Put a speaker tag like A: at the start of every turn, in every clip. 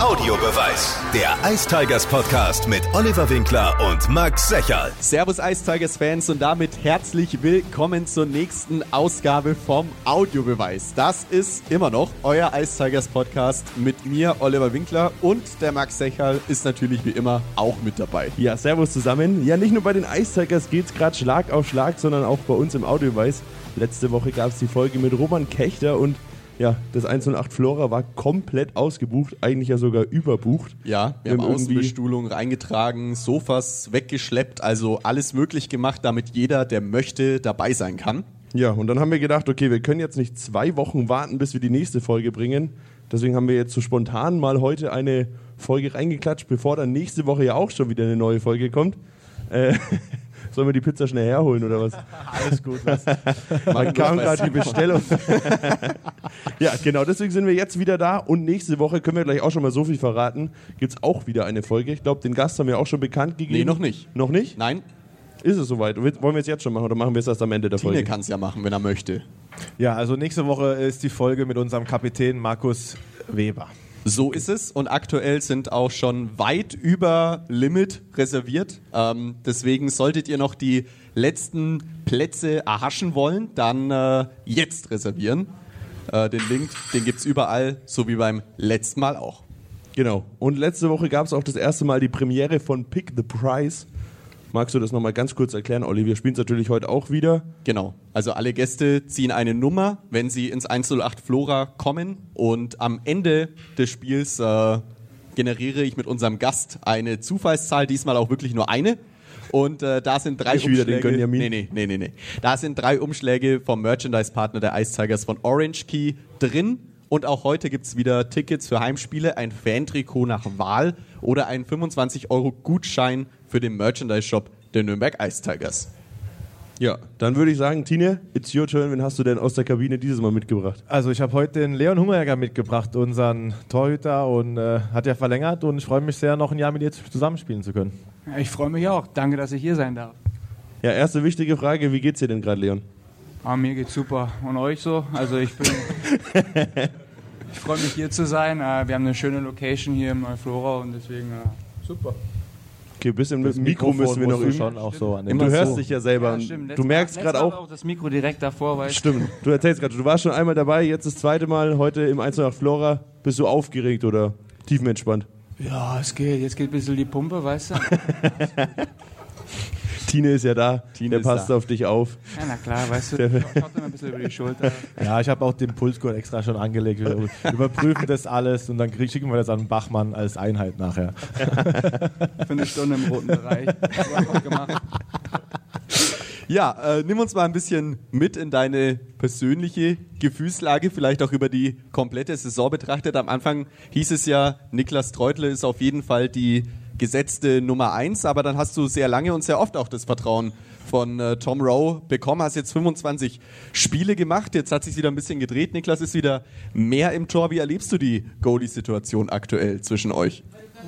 A: Audiobeweis. Der Ice Tigers Podcast mit Oliver Winkler und Max Secherl.
B: Servus Ice Tigers Fans und damit herzlich willkommen zur nächsten Ausgabe vom Audiobeweis. Das ist immer noch euer Ice Tigers Podcast mit mir, Oliver Winkler und der Max Secherl ist natürlich wie immer auch mit dabei.
C: Ja, servus zusammen. Ja, nicht nur bei den Ice Tigers geht es gerade Schlag auf Schlag, sondern auch bei uns im Audiobeweis. Letzte Woche gab es die Folge mit Roman Kechter und ja, das 108 Flora war komplett ausgebucht, eigentlich ja sogar überbucht.
B: Ja, wir, wir haben Außenbestuhlung reingetragen, Sofas weggeschleppt, also alles möglich gemacht, damit jeder, der möchte, dabei sein kann.
C: Ja, und dann haben wir gedacht, okay, wir können jetzt nicht zwei Wochen warten, bis wir die nächste Folge bringen. Deswegen haben wir jetzt so spontan mal heute eine Folge reingeklatscht, bevor dann nächste Woche ja auch schon wieder eine neue Folge kommt. Äh, Sollen wir die Pizza schnell herholen oder was?
B: Alles gut. Was?
C: Man kam gerade die Bestellung. ja, genau, deswegen sind wir jetzt wieder da und nächste Woche können wir gleich auch schon mal so viel verraten. Gibt es auch wieder eine Folge. Ich glaube, den Gast haben wir auch schon bekannt gegeben.
B: Nee, noch nicht.
C: Noch nicht?
B: Nein.
C: Ist es soweit? Wollen wir es jetzt schon machen oder machen wir es erst am Ende der
B: Tine
C: Folge?
B: kann es ja machen, wenn er möchte.
D: Ja, also nächste Woche ist die Folge mit unserem Kapitän Markus Weber.
B: So ist es und aktuell sind auch schon weit über Limit reserviert. Ähm, deswegen solltet ihr noch die letzten Plätze erhaschen wollen, dann äh, jetzt reservieren. Äh, den Link, den gibt es überall, so wie beim letzten Mal auch.
C: Genau. Und letzte Woche gab es auch das erste Mal die Premiere von Pick the Price. Magst du das nochmal ganz kurz erklären, Olli? Wir spielen es natürlich heute auch wieder.
B: Genau. Also alle Gäste ziehen eine Nummer, wenn sie ins 108 Flora kommen. Und am Ende des Spiels äh, generiere ich mit unserem Gast eine Zufallszahl, diesmal auch wirklich nur eine. Und äh, da sind drei
C: ich
B: Umschläge.
C: Wieder den
B: nee, nee, nee, nee, nee. Da sind drei Umschläge vom Merchandise-Partner der Ice Tigers von Orange Key drin. Und auch heute gibt es wieder Tickets für Heimspiele, ein Fantrikot nach Wahl oder einen 25 Euro Gutschein für den Merchandise-Shop der Nürnberg Ice Tigers.
C: Ja, dann würde ich sagen, Tine, it's your turn. Wen hast du denn aus der Kabine dieses Mal mitgebracht?
D: Also ich habe heute den Leon Hummerjäger mitgebracht, unseren Torhüter und äh, hat ja verlängert und ich freue mich sehr, noch ein Jahr mit dir zusammenspielen zu können.
E: Ich freue mich auch. Danke, dass ich hier sein darf.
C: Ja, erste wichtige Frage, wie geht's dir denn gerade, Leon?
E: Ah, mir geht's super. Und euch so? Also ich bin... ich freue mich hier zu sein. Äh, wir haben eine schöne Location hier im Neuflora und deswegen äh, super.
C: Okay, ein bisschen mit dem Mikro müssen wir noch üben.
D: Schon auch so
C: du hörst so. dich ja selber. Ja, du merkst gerade auch,
E: auch. das Mikro direkt davor, weißt
C: Stimmt. Du erzählst gerade, du warst schon einmal dabei, jetzt das zweite Mal heute im 1 nach Flora. Bist du aufgeregt oder tiefenentspannt?
E: Ja, es geht. Jetzt geht ein bisschen die Pumpe, weißt du?
C: Tine ist ja da,
B: Tine
C: der passt
B: da.
C: auf dich auf.
E: Ja, na klar, weißt du, der schaut immer ein bisschen über die Schulter.
D: Ja, ich habe auch den Pulsgurt extra schon angelegt. Wir überprüfen das alles und dann schicken wir das an Bachmann als Einheit nachher.
E: Für eine Stunde im roten Bereich.
B: Ja, äh, nimm uns mal ein bisschen mit in deine persönliche Gefühlslage, vielleicht auch über die komplette Saison betrachtet. Am Anfang hieß es ja, Niklas Treutle ist auf jeden Fall die gesetzte Nummer eins, aber dann hast du sehr lange und sehr oft auch das Vertrauen von äh, Tom Rowe bekommen, hast jetzt 25 Spiele gemacht, jetzt hat sich wieder ein bisschen gedreht, Niklas ist wieder mehr im Tor. Wie erlebst du die Goalie-Situation aktuell zwischen euch?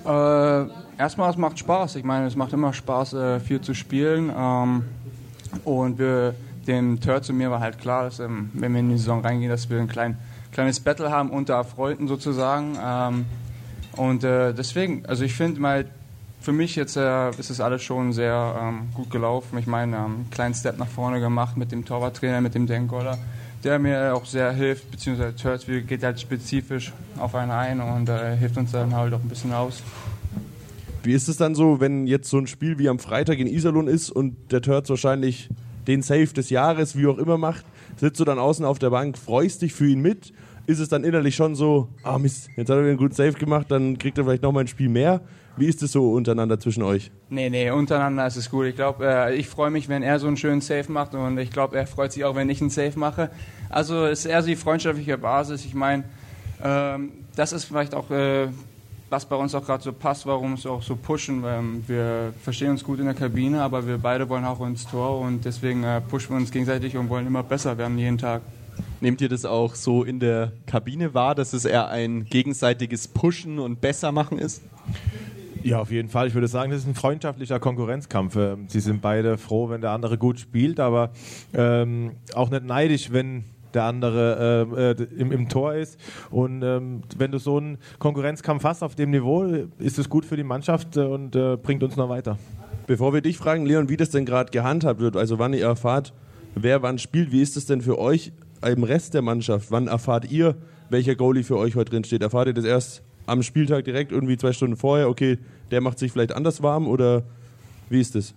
E: Äh, erstmal, es macht Spaß. Ich meine, es macht immer Spaß, äh, viel zu spielen. Ähm, und wir, dem Turz und mir war halt klar, dass ähm, wenn wir in die Saison reingehen, dass wir ein klein, kleines Battle haben unter Freunden sozusagen. Ähm, und äh, deswegen, also ich finde mal, für mich jetzt äh, ist das alles schon sehr ähm, gut gelaufen. Ich meine, ähm, einen kleinen Step nach vorne gemacht mit dem Torwarttrainer, mit dem Dan der mir auch sehr hilft, beziehungsweise Turts geht halt spezifisch auf einen ein und äh, hilft uns dann halt auch ein bisschen aus.
C: Wie ist es dann so, wenn jetzt so ein Spiel wie am Freitag in Iserlohn ist und der Turts wahrscheinlich den Save des Jahres, wie auch immer, macht? Sitzt du dann außen auf der Bank, freust dich für ihn mit? Ist es dann innerlich schon so, ah Mist, jetzt hat er wieder einen guten Save gemacht, dann kriegt er vielleicht nochmal ein Spiel mehr? Wie ist es so untereinander zwischen euch?
E: Nee, nee, untereinander ist es gut. Ich glaube, äh, ich freue mich, wenn er so einen schönen Save macht und ich glaube, er freut sich auch, wenn ich einen Save mache. Also es ist eher so die freundschaftliche Basis. Ich meine, ähm, das ist vielleicht auch, äh, was bei uns auch gerade so passt, warum es auch so pushen. Ähm, wir verstehen uns gut in der Kabine, aber wir beide wollen auch ins Tor und deswegen äh, pushen wir uns gegenseitig und wollen immer besser werden jeden Tag.
B: Nehmt ihr das auch so in der Kabine wahr, dass es eher ein gegenseitiges Pushen und Bessermachen ist?
D: Ja, auf jeden Fall. Ich würde sagen, das ist ein freundschaftlicher Konkurrenzkampf. Ähm, Sie sind beide froh, wenn der andere gut spielt, aber ähm, auch nicht neidisch, wenn der andere äh, äh, im, im Tor ist. Und ähm, wenn du so einen Konkurrenzkampf hast auf dem Niveau, ist es gut für die Mannschaft äh, und äh, bringt uns noch weiter.
C: Bevor wir dich fragen, Leon, wie das denn gerade gehandhabt wird, also wann ihr erfahrt, wer wann spielt, wie ist es denn für euch im Rest der Mannschaft? Wann erfahrt ihr, welcher Goalie für euch heute drin steht? Erfahrt ihr das erst am Spieltag direkt irgendwie zwei Stunden vorher? Okay, der macht sich vielleicht anders warm oder wie ist das?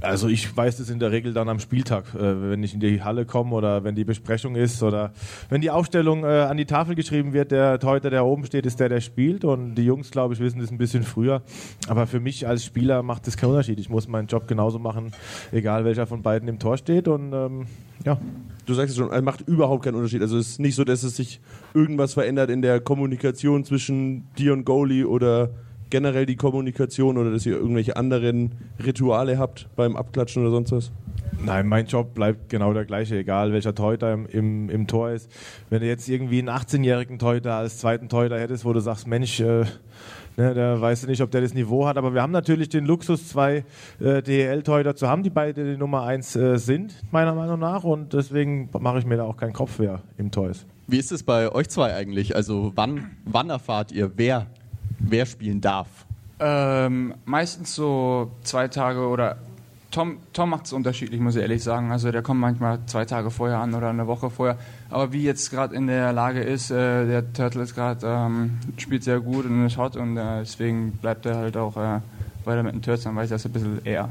D: Also ich weiß das in der Regel dann am Spieltag, äh, wenn ich in die Halle komme oder wenn die Besprechung ist oder wenn die Aufstellung äh, an die Tafel geschrieben wird, der Torhüter, der oben steht, ist der, der spielt und die Jungs, glaube ich, wissen das ein bisschen früher. Aber für mich als Spieler macht das keinen Unterschied. Ich muss meinen Job genauso machen, egal welcher von beiden im Tor steht und ähm, ja.
C: Du sagst es schon, es macht überhaupt keinen Unterschied. Also es ist nicht so, dass es sich irgendwas verändert in der Kommunikation zwischen dir und Goalie oder generell die Kommunikation oder dass ihr irgendwelche anderen Rituale habt beim Abklatschen oder sonst was?
D: Nein, mein Job bleibt genau der gleiche, egal welcher Torhüter im, im, im Tor ist. Wenn du jetzt irgendwie einen 18-jährigen Torhüter als zweiten Torhüter hättest, wo du sagst, Mensch, äh, ne, da weißt du nicht, ob der das Niveau hat, aber wir haben natürlich den Luxus, zwei äh, DEL-Torhüter zu haben, die beide die Nummer 1 äh, sind, meiner Meinung nach, und deswegen mache ich mir da auch keinen Kopf, wer im Tor ist.
B: Wie ist es bei euch zwei eigentlich? Also wann, wann erfahrt ihr, wer wer spielen darf?
E: Ähm, meistens so zwei Tage oder Tom, Tom macht es unterschiedlich, muss ich ehrlich sagen. Also der kommt manchmal zwei Tage vorher an oder eine Woche vorher. Aber wie jetzt gerade in der Lage ist, äh, der Turtle ist gerade ähm, spielt sehr gut und ist hot und äh, deswegen bleibt er halt auch äh, weiter mit den Turtles, dann weiß ich das ein bisschen eher.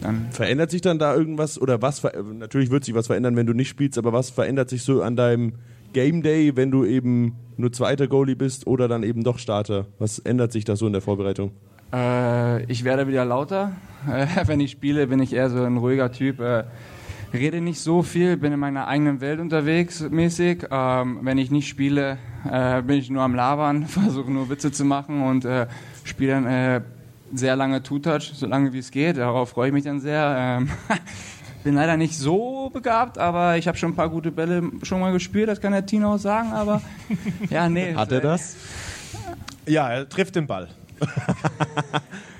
C: Dann verändert sich dann da irgendwas oder was? Natürlich wird sich was verändern, wenn du nicht spielst, aber was verändert sich so an deinem Game Day, wenn du eben nur zweiter Goalie bist oder dann eben doch Starter? Was ändert sich da so in der Vorbereitung?
E: Äh, ich werde wieder lauter. Äh, wenn ich spiele, bin ich eher so ein ruhiger Typ. Rede nicht so viel, bin in meiner eigenen Welt unterwegs mäßig. Ähm, wenn ich nicht spiele, äh, bin ich nur am Labern, versuche nur Witze zu machen und äh, spiele dann äh, sehr lange Two-Touch, so lange wie es geht. Darauf freue ich mich dann sehr. Ähm, bin leider nicht so begabt, aber ich habe schon ein paar gute Bälle schon mal gespielt, das kann der Tino auch sagen, aber ja, nee.
B: Hat er das?
D: Ja, er trifft den Ball.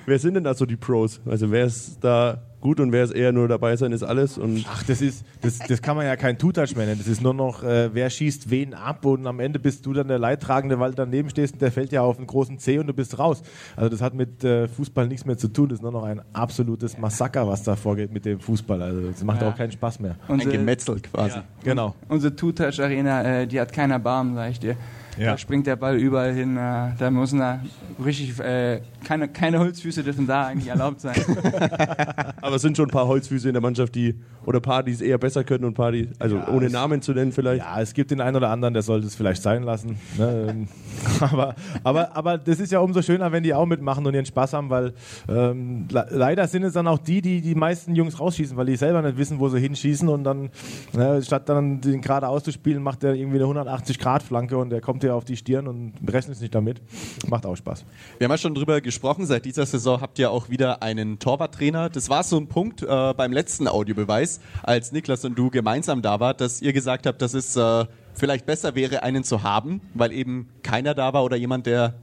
C: wer sind denn da so die Pros? Also wer ist da gut und wer ist eher nur dabei sein ist alles. Und
D: Ach, das ist, das, das kann man ja kein Two-Touch mehr nennen. Das ist nur noch, äh, wer schießt wen ab und am Ende bist du dann der Leidtragende, weil du daneben stehst und der fällt ja auf einen großen C und du bist raus. Also das hat mit äh, Fußball nichts mehr zu tun. Das ist nur noch ein absolutes Massaker, was da vorgeht mit dem Fußball. Also das macht ja. auch keinen Spaß mehr.
B: Unsere, ein Gemetzel quasi. Ja.
D: Genau.
E: Unsere Two-Touch-Arena, äh, die hat keiner Barm, sag ich dir. Ja. Da springt der Ball überall hin. Äh, da müssen da richtig äh, keine, keine Holzfüße dürfen da eigentlich erlaubt sein.
C: Aber es sind schon ein paar Holzfüße in der Mannschaft, die oder ein paar, die es eher besser können und ein paar, die, also ja, ohne Namen zu nennen vielleicht.
D: Ja, es gibt den einen oder anderen, der sollte es vielleicht sein lassen. Ne? aber, aber, aber das ist ja umso schöner, wenn die auch mitmachen und ihren Spaß haben, weil ähm, leider sind es dann auch die, die die meisten Jungs rausschießen, weil die selber nicht wissen, wo sie hinschießen und dann ne, statt dann den gerade auszuspielen, macht der irgendwie eine 180 Grad Flanke und der kommt dir auf die Stirn und rechnet nicht damit. Macht auch Spaß.
B: Wir haben ja schon drüber gesprochen, seit dieser Saison habt ihr auch wieder einen Torwarttrainer. Das war so ein Punkt äh, beim letzten Audiobeweis, als Niklas und du gemeinsam da wart, dass ihr gesagt habt, dass es äh, vielleicht besser wäre, einen zu haben, weil eben keiner da war oder jemand, der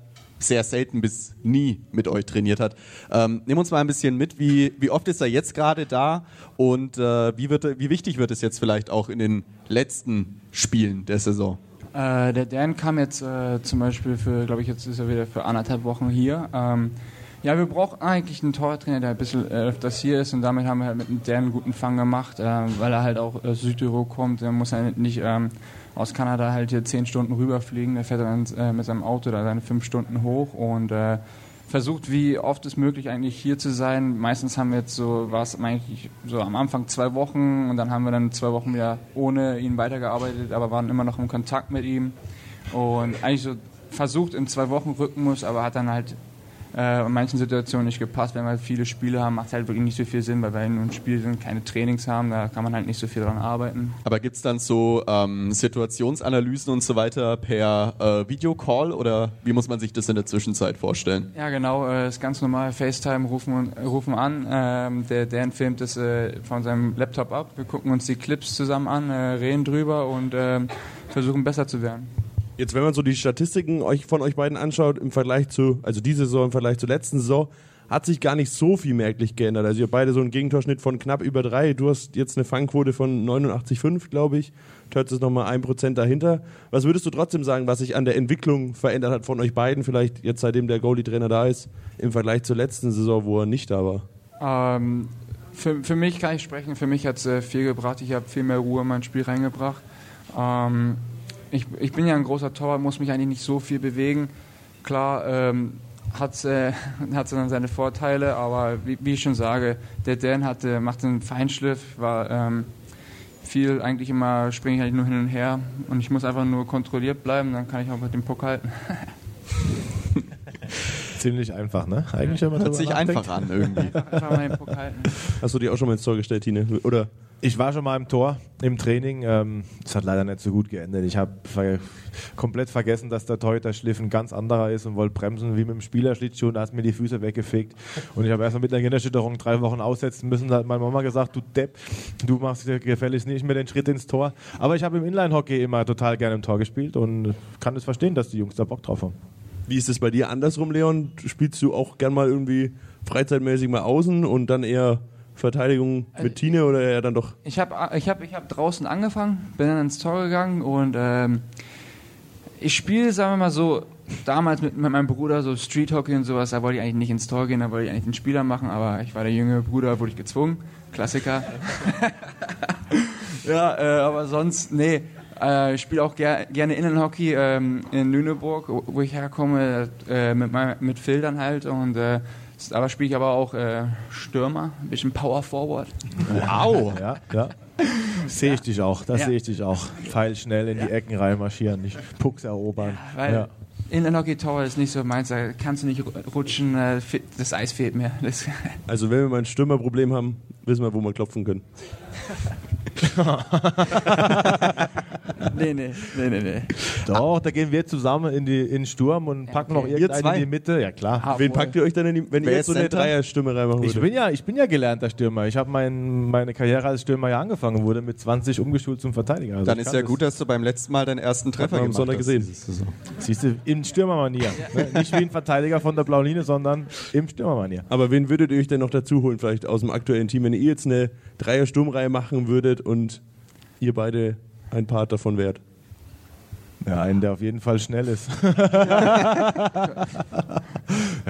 B: sehr selten bis nie mit euch trainiert hat. Ähm, nimm uns mal ein bisschen mit, wie, wie oft ist er jetzt gerade da und äh, wie, wird, wie wichtig wird es jetzt vielleicht auch in den letzten Spielen der Saison?
E: Äh, der Dan kam jetzt äh, zum Beispiel für, glaube ich, jetzt ist er wieder für anderthalb Wochen hier. Ähm, ja, wir brauchen eigentlich einen Tortrainer, der ein bisschen äh, öfters hier ist und damit haben wir halt mit dem Dan einen guten Fang gemacht, äh, weil er halt auch aus Südtirol kommt. Er muss halt nicht ähm, aus Kanada halt hier zehn Stunden rüberfliegen. Der fährt dann äh, mit seinem Auto da seine fünf Stunden hoch und äh, versucht, wie oft es möglich eigentlich hier zu sein. Meistens haben wir jetzt so, war es eigentlich so am Anfang zwei Wochen und dann haben wir dann zwei Wochen wieder ohne ihn weitergearbeitet, aber waren immer noch im Kontakt mit ihm und eigentlich so versucht im zwei Wochen Rhythmus, aber hat dann halt äh, in manchen Situationen nicht gepasst. Wenn wir halt viele Spiele haben, macht es halt wirklich nicht so viel Sinn, weil wir in einem Spiel sind, keine Trainings haben, da kann man halt nicht so viel dran arbeiten.
B: Aber gibt es dann so ähm, Situationsanalysen und so weiter per äh, Videocall oder wie muss man sich das in der Zwischenzeit vorstellen?
E: Ja, genau, äh, ist ganz normal. FaceTime rufen, rufen an. Ähm, der Dan filmt es äh, von seinem Laptop ab. Wir gucken uns die Clips zusammen an, äh, reden drüber und ähm, versuchen besser zu werden.
C: Jetzt, wenn man so die Statistiken euch, von euch beiden anschaut, im Vergleich zu, also diese Saison im Vergleich zur letzten Saison, hat sich gar nicht so viel merklich geändert. Also ihr habt beide so einen Gegentorschnitt von knapp über drei. Du hast jetzt eine Fangquote von 89,5, glaube ich. Törz ist nochmal ein Prozent dahinter. Was würdest du trotzdem sagen, was sich an der Entwicklung verändert hat von euch beiden, vielleicht jetzt seitdem der Goalie-Trainer da ist, im Vergleich zur letzten Saison, wo er nicht da
E: war? Ähm, für, für mich kann ich sprechen, für mich hat es äh, viel gebracht. Ich habe viel mehr Ruhe in mein Spiel reingebracht. Ähm, ich, ich bin ja ein großer Torwart, muss mich eigentlich nicht so viel bewegen. Klar, ähm, hat es äh, dann seine Vorteile, aber wie, wie, ich schon sage, der Dan hatte, macht einen Feinschliff, war ähm, viel, eigentlich immer springe ich eigentlich nur hin und her und ich muss einfach nur kontrolliert bleiben, dann kann ich auch mit dem Puck halten.
D: Ziemlich einfach, ne? Eigentlich,
B: man Hört sich nachdenkt. einfach an irgendwie. Einfach mal
C: den Puck halten. Hast du dich auch schon mal ins Tor gestellt, Tine? Oder
D: ich war schon mal im Tor im Training. Ähm, es hat leider nicht so gut geendet. Ich habe komplett vergessen, dass der Torhüter-Schliff ein ganz anderer ist und wollte bremsen wie mit dem Spielerschlittschuh und da hat mir die Füße weggefegt. Und ich habe erstmal mit einer Gehirnerschütterung drei Wochen aussetzen müssen. Da hat meine Mama gesagt, du Depp, du machst dir gefälligst nicht mehr den Schritt ins Tor. Aber ich habe im Inline-Hockey immer total gerne im Tor gespielt und kann es verstehen, dass die Jungs da Bock drauf haben.
C: Wie ist es bei dir andersrum, Leon? Spielst du auch gern mal irgendwie freizeitmäßig mal außen und dann eher Verteidigung mit also Tine oder eher dann doch?
E: Ich habe ich hab, ich hab draußen angefangen, bin dann ins Tor gegangen und ähm, ich spiele, sagen wir mal so, damals mit, mit, meinem Bruder so Street Hockey und sowas, da wollte ich eigentlich nicht ins Tor gehen, da wollte ich eigentlich den Spieler machen, aber ich war der jüngere Bruder, wurde ich gezwungen. Klassiker. ja, äh, aber sonst, nee. Äh, ich spiele auch ger gerne Innenhockey ähm, in Lüneburg, wo ich herkomme, äh, mit, mein, mit Phil dann halt und äh, aber spiele ich aber auch äh, Stürmer, ein bisschen Power Forward.
D: Wow! ja, ja. Sehe ich dich auch, das ja. sehe ich dich auch. Pfeil schnell in die Ecken reinmarschieren, nicht Pucks erobern.
E: Ja, weil ja. Inline-Hockey Tower ist nicht so meins, da kannst du nicht rutschen, äh, das Eis fehlt mir.
C: also wenn wir mal ein Stürmerproblem haben, wissen wir, wo wir klopfen können.
E: nee, nee, nee, nee, nee.
D: Doch, da gehen wir zusammen in, die, in den Sturm und packen okay. noch irgendeinen in die Mitte. Ja, klar.
C: Ah, Wen packt ihr euch dann in die, wenn Wer ihr jetzt so eine Dreierstimme reinmachen
D: würdet? Ich bin ja, ich bin ja gelernter Stürmer. Ich habe mein, meine Karriere als Stürmer ja angefangen, wurde mit 20 umgeschult zum Verteidiger.
B: Also dann ist ja gut, dass du beim letzten Mal deinen ersten Treffer gemacht hast.
C: gesehen.
D: Siehst du, in Stürmermanier. ne? Nicht wie ein Verteidiger von der Blauen Linie, sondern im Stürmermanier.
C: Aber wen würdet ihr euch denn noch dazu holen, vielleicht aus dem aktuellen Team, wenn ihr jetzt eine Dreier-Sturmreihe machen würdet und ihr beide ein Part davon wärt?
D: Ja, einen, der auf jeden Fall schnell ist. ja,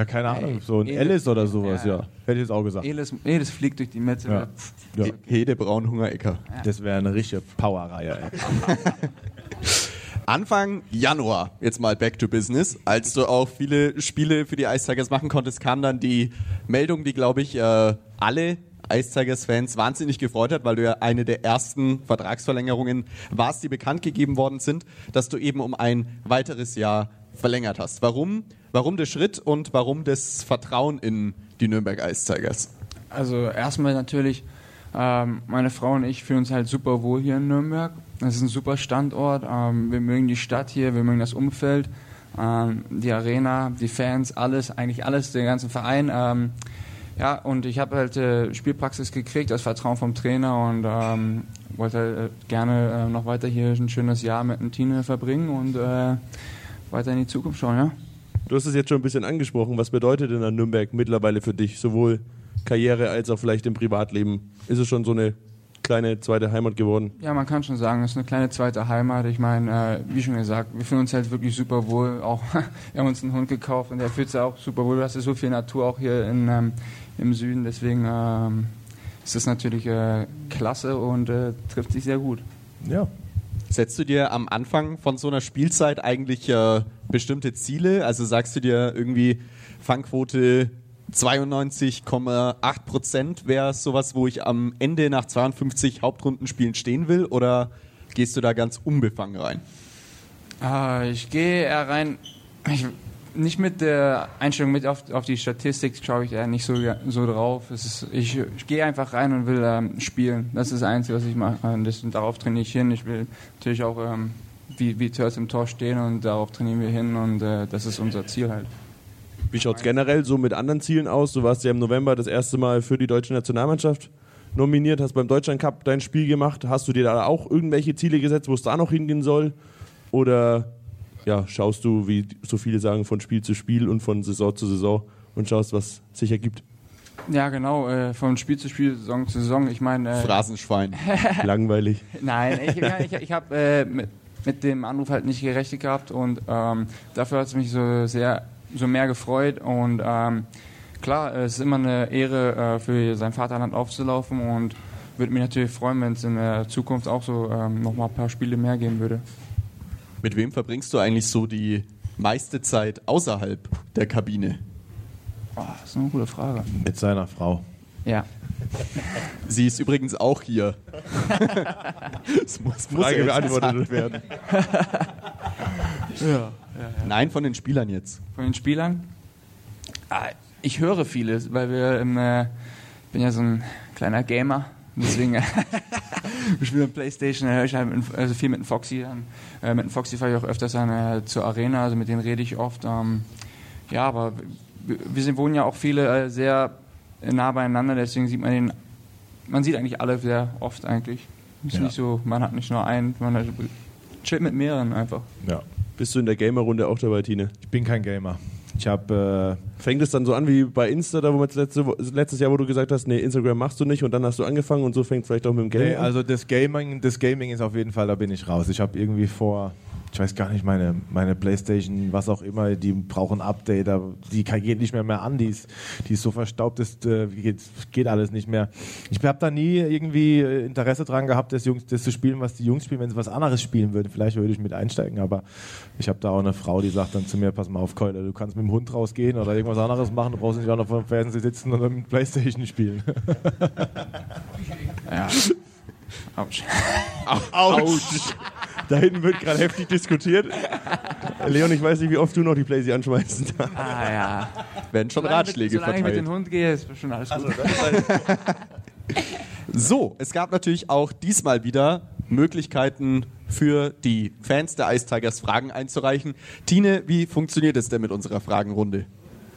D: keine Ahnung, so ein Ellis oder sowas, ja. ja. Hätte ich jetzt auch gesagt.
E: Elis, Elis fliegt durch die Mitte. Ja.
B: Ja. Hede Braunhunger-Ecker.
D: Das wäre eine richtige Powerreihe.
B: Anfang Januar, jetzt mal back to business, als du auch viele Spiele für die Ice Tigers machen konntest, kam dann die Meldung, die glaube ich äh, alle Ice Tigers-Fans wahnsinnig gefreut hat, weil du ja eine der ersten Vertragsverlängerungen warst, die bekannt gegeben worden sind, dass du eben um ein weiteres Jahr verlängert hast. Warum? Warum der Schritt und warum das Vertrauen in die Nürnberg Ice Tigers?
E: Also erstmal natürlich, ähm, meine Frau und ich fühlen uns halt super wohl hier in Nürnberg. Es ist ein super Standort. Ähm, wir mögen die Stadt hier, wir mögen das Umfeld, ähm, die Arena, die Fans, alles, eigentlich alles, den ganzen Verein. Ja, und ich habe halt äh, Spielpraxis gekriegt, das Vertrauen vom Trainer und ähm, wollte äh, gerne äh, noch weiter hier ein schönes Jahr mit dem Team verbringen und äh, weiter in die Zukunft schauen, ja.
C: Du hast es jetzt schon ein bisschen angesprochen. Was bedeutet denn an Nürnberg mittlerweile für dich, sowohl Karriere als auch vielleicht im Privatleben? Ist es schon so eine kleine zweite Heimat geworden?
E: Ja, man kann schon sagen, es ist eine kleine zweite Heimat. Ich meine, äh, wie schon gesagt, wir fühlen uns halt wirklich super wohl. Auch wir haben uns einen Hund gekauft und der fühlt sich auch super wohl. Du hast ja so viel Natur auch hier in, ähm, im Süden. Deswegen ähm, ist das natürlich äh, klasse und äh, trifft sich sehr gut.
B: Ja. Setzt du dir am Anfang von so einer Spielzeit eigentlich äh, bestimmte Ziele? Also sagst du dir irgendwie Fangquote 92,8 Prozent wäre sowas, wo ich am Ende nach 52 Hauptrundenspielen stehen will? Oder gehst du da ganz unbefangen rein?
E: Ah, ich gehe eher rein. Ich, nicht mit der Einstellung mit auf, auf die Statistik schaue ich eher nicht so, so drauf. Ist, ich, ich, gehe einfach rein und will ähm, spielen. Das ist das Einzige, was ich mache. Das, darauf trainiere ich hin. Ich will natürlich auch ähm, wie, wie Turtles im Tor stehen und darauf trainieren wir hin und äh, das ist unser Ziel halt.
C: Wie schaut es generell so mit anderen Zielen aus? Du warst ja im November das erste Mal für die deutsche Nationalmannschaft nominiert, hast beim Deutschland Cup dein Spiel gemacht. Hast du dir da auch irgendwelche Ziele gesetzt, wo es da noch hingehen soll? Oder ja, schaust du, wie so viele sagen, von Spiel zu Spiel und von Saison zu Saison und schaust, was sich ergibt.
E: Ja, genau, äh, von Spiel zu Spiel, Saison zu Saison. Ich meine, äh,
B: Phrasenschwein.
C: Langweilig.
E: nein, ich, ich, ich habe äh, mit, mit dem Anruf halt nicht gerechnet gehabt und ähm, dafür hat es mich so sehr, so mehr gefreut und ähm, klar, es ist immer eine Ehre, äh, für sein Vaterland aufzulaufen und würde mich natürlich freuen, wenn es in der Zukunft auch so ähm, nochmal ein paar Spiele mehr geben würde.
B: Mit wem verbringst du eigentlich so die meiste Zeit außerhalb der Kabine?
E: Oh, das ist eine gute Frage.
D: Mit seiner Frau.
E: Ja.
B: Sie ist übrigens auch hier. Es muss, muss
C: Frage
B: ja
C: beantwortet
B: werden.
E: ja.
B: Nein, von den Spielern jetzt.
E: Von den Spielern? Ah, ich höre vieles, weil wir im, äh, ich bin ja so ein kleiner Gamer, deswegen wir spielen mit Playstation, da höre ich halt mit, also viel mit dem Foxy. Dann, äh, mit dem Foxy fahre ich auch öfters dann, äh, zur Arena, also mit denen rede ich oft. Ähm, ja, aber wir, sind, wohnen ja auch viele äh, sehr nah beieinander, deswegen sieht man den, man sieht eigentlich alle sehr oft eigentlich. Ist
D: Ja.
E: nicht so, man hat nicht nur einen, man hat, chillt mit mehreren einfach.
D: Ja.
C: Bist du in der Gamer-Runde auch dabei, Tine?
D: Ich bin kein Gamer. Ich habe
C: Fängt es dann so an wie bei Insta, da wo letzte, letztes Jahr, wo du gesagt hast, nee, Instagram machst du nicht und dann hast du angefangen und so fängt es vielleicht auch mit dem Gaming
D: Nee,
C: an?
D: also das Gaming, das Gaming ist auf jeden Fall, da bin ich raus. Ich habe irgendwie vor, ich weiß gar nicht, meine, meine Playstation, was auch immer, die brauchen Update, die geht nicht mehr mehr an, die ist, die ist so verstaubt, das äh, geht, geht alles nicht mehr. Ich habe da nie irgendwie äh, Interesse dran gehabt, das, Jungs, das zu spielen, was die Jungs spielen, wenn sie was anderes spielen würden. Vielleicht würde ich mit einsteigen, aber ich habe da auch eine Frau, die sagt dann zu mir, pass mal auf, Keule, du kannst mit dem Hund rausgehen oder irgendwas anderes machen, du brauchst nicht auch noch vor dem Fernseher sitzen und mit Playstation spielen.
E: Ja. Autsch.
C: Autsch. Da hinten wird gerade heftig diskutiert. Leon, ich weiß nicht, wie oft du noch die Playsee anschmeißen darfst.
E: Ah ja.
B: Werden schon
E: Solange
B: Ratschläge
E: mit, solange ich mit
B: verteilt.
E: dem Hund gehe, ist schon alles gut.
B: So, es gab natürlich auch diesmal wieder Möglichkeiten für die Fans der Ice Tigers Fragen einzureichen. Tine, wie funktioniert es denn mit unserer Fragenrunde?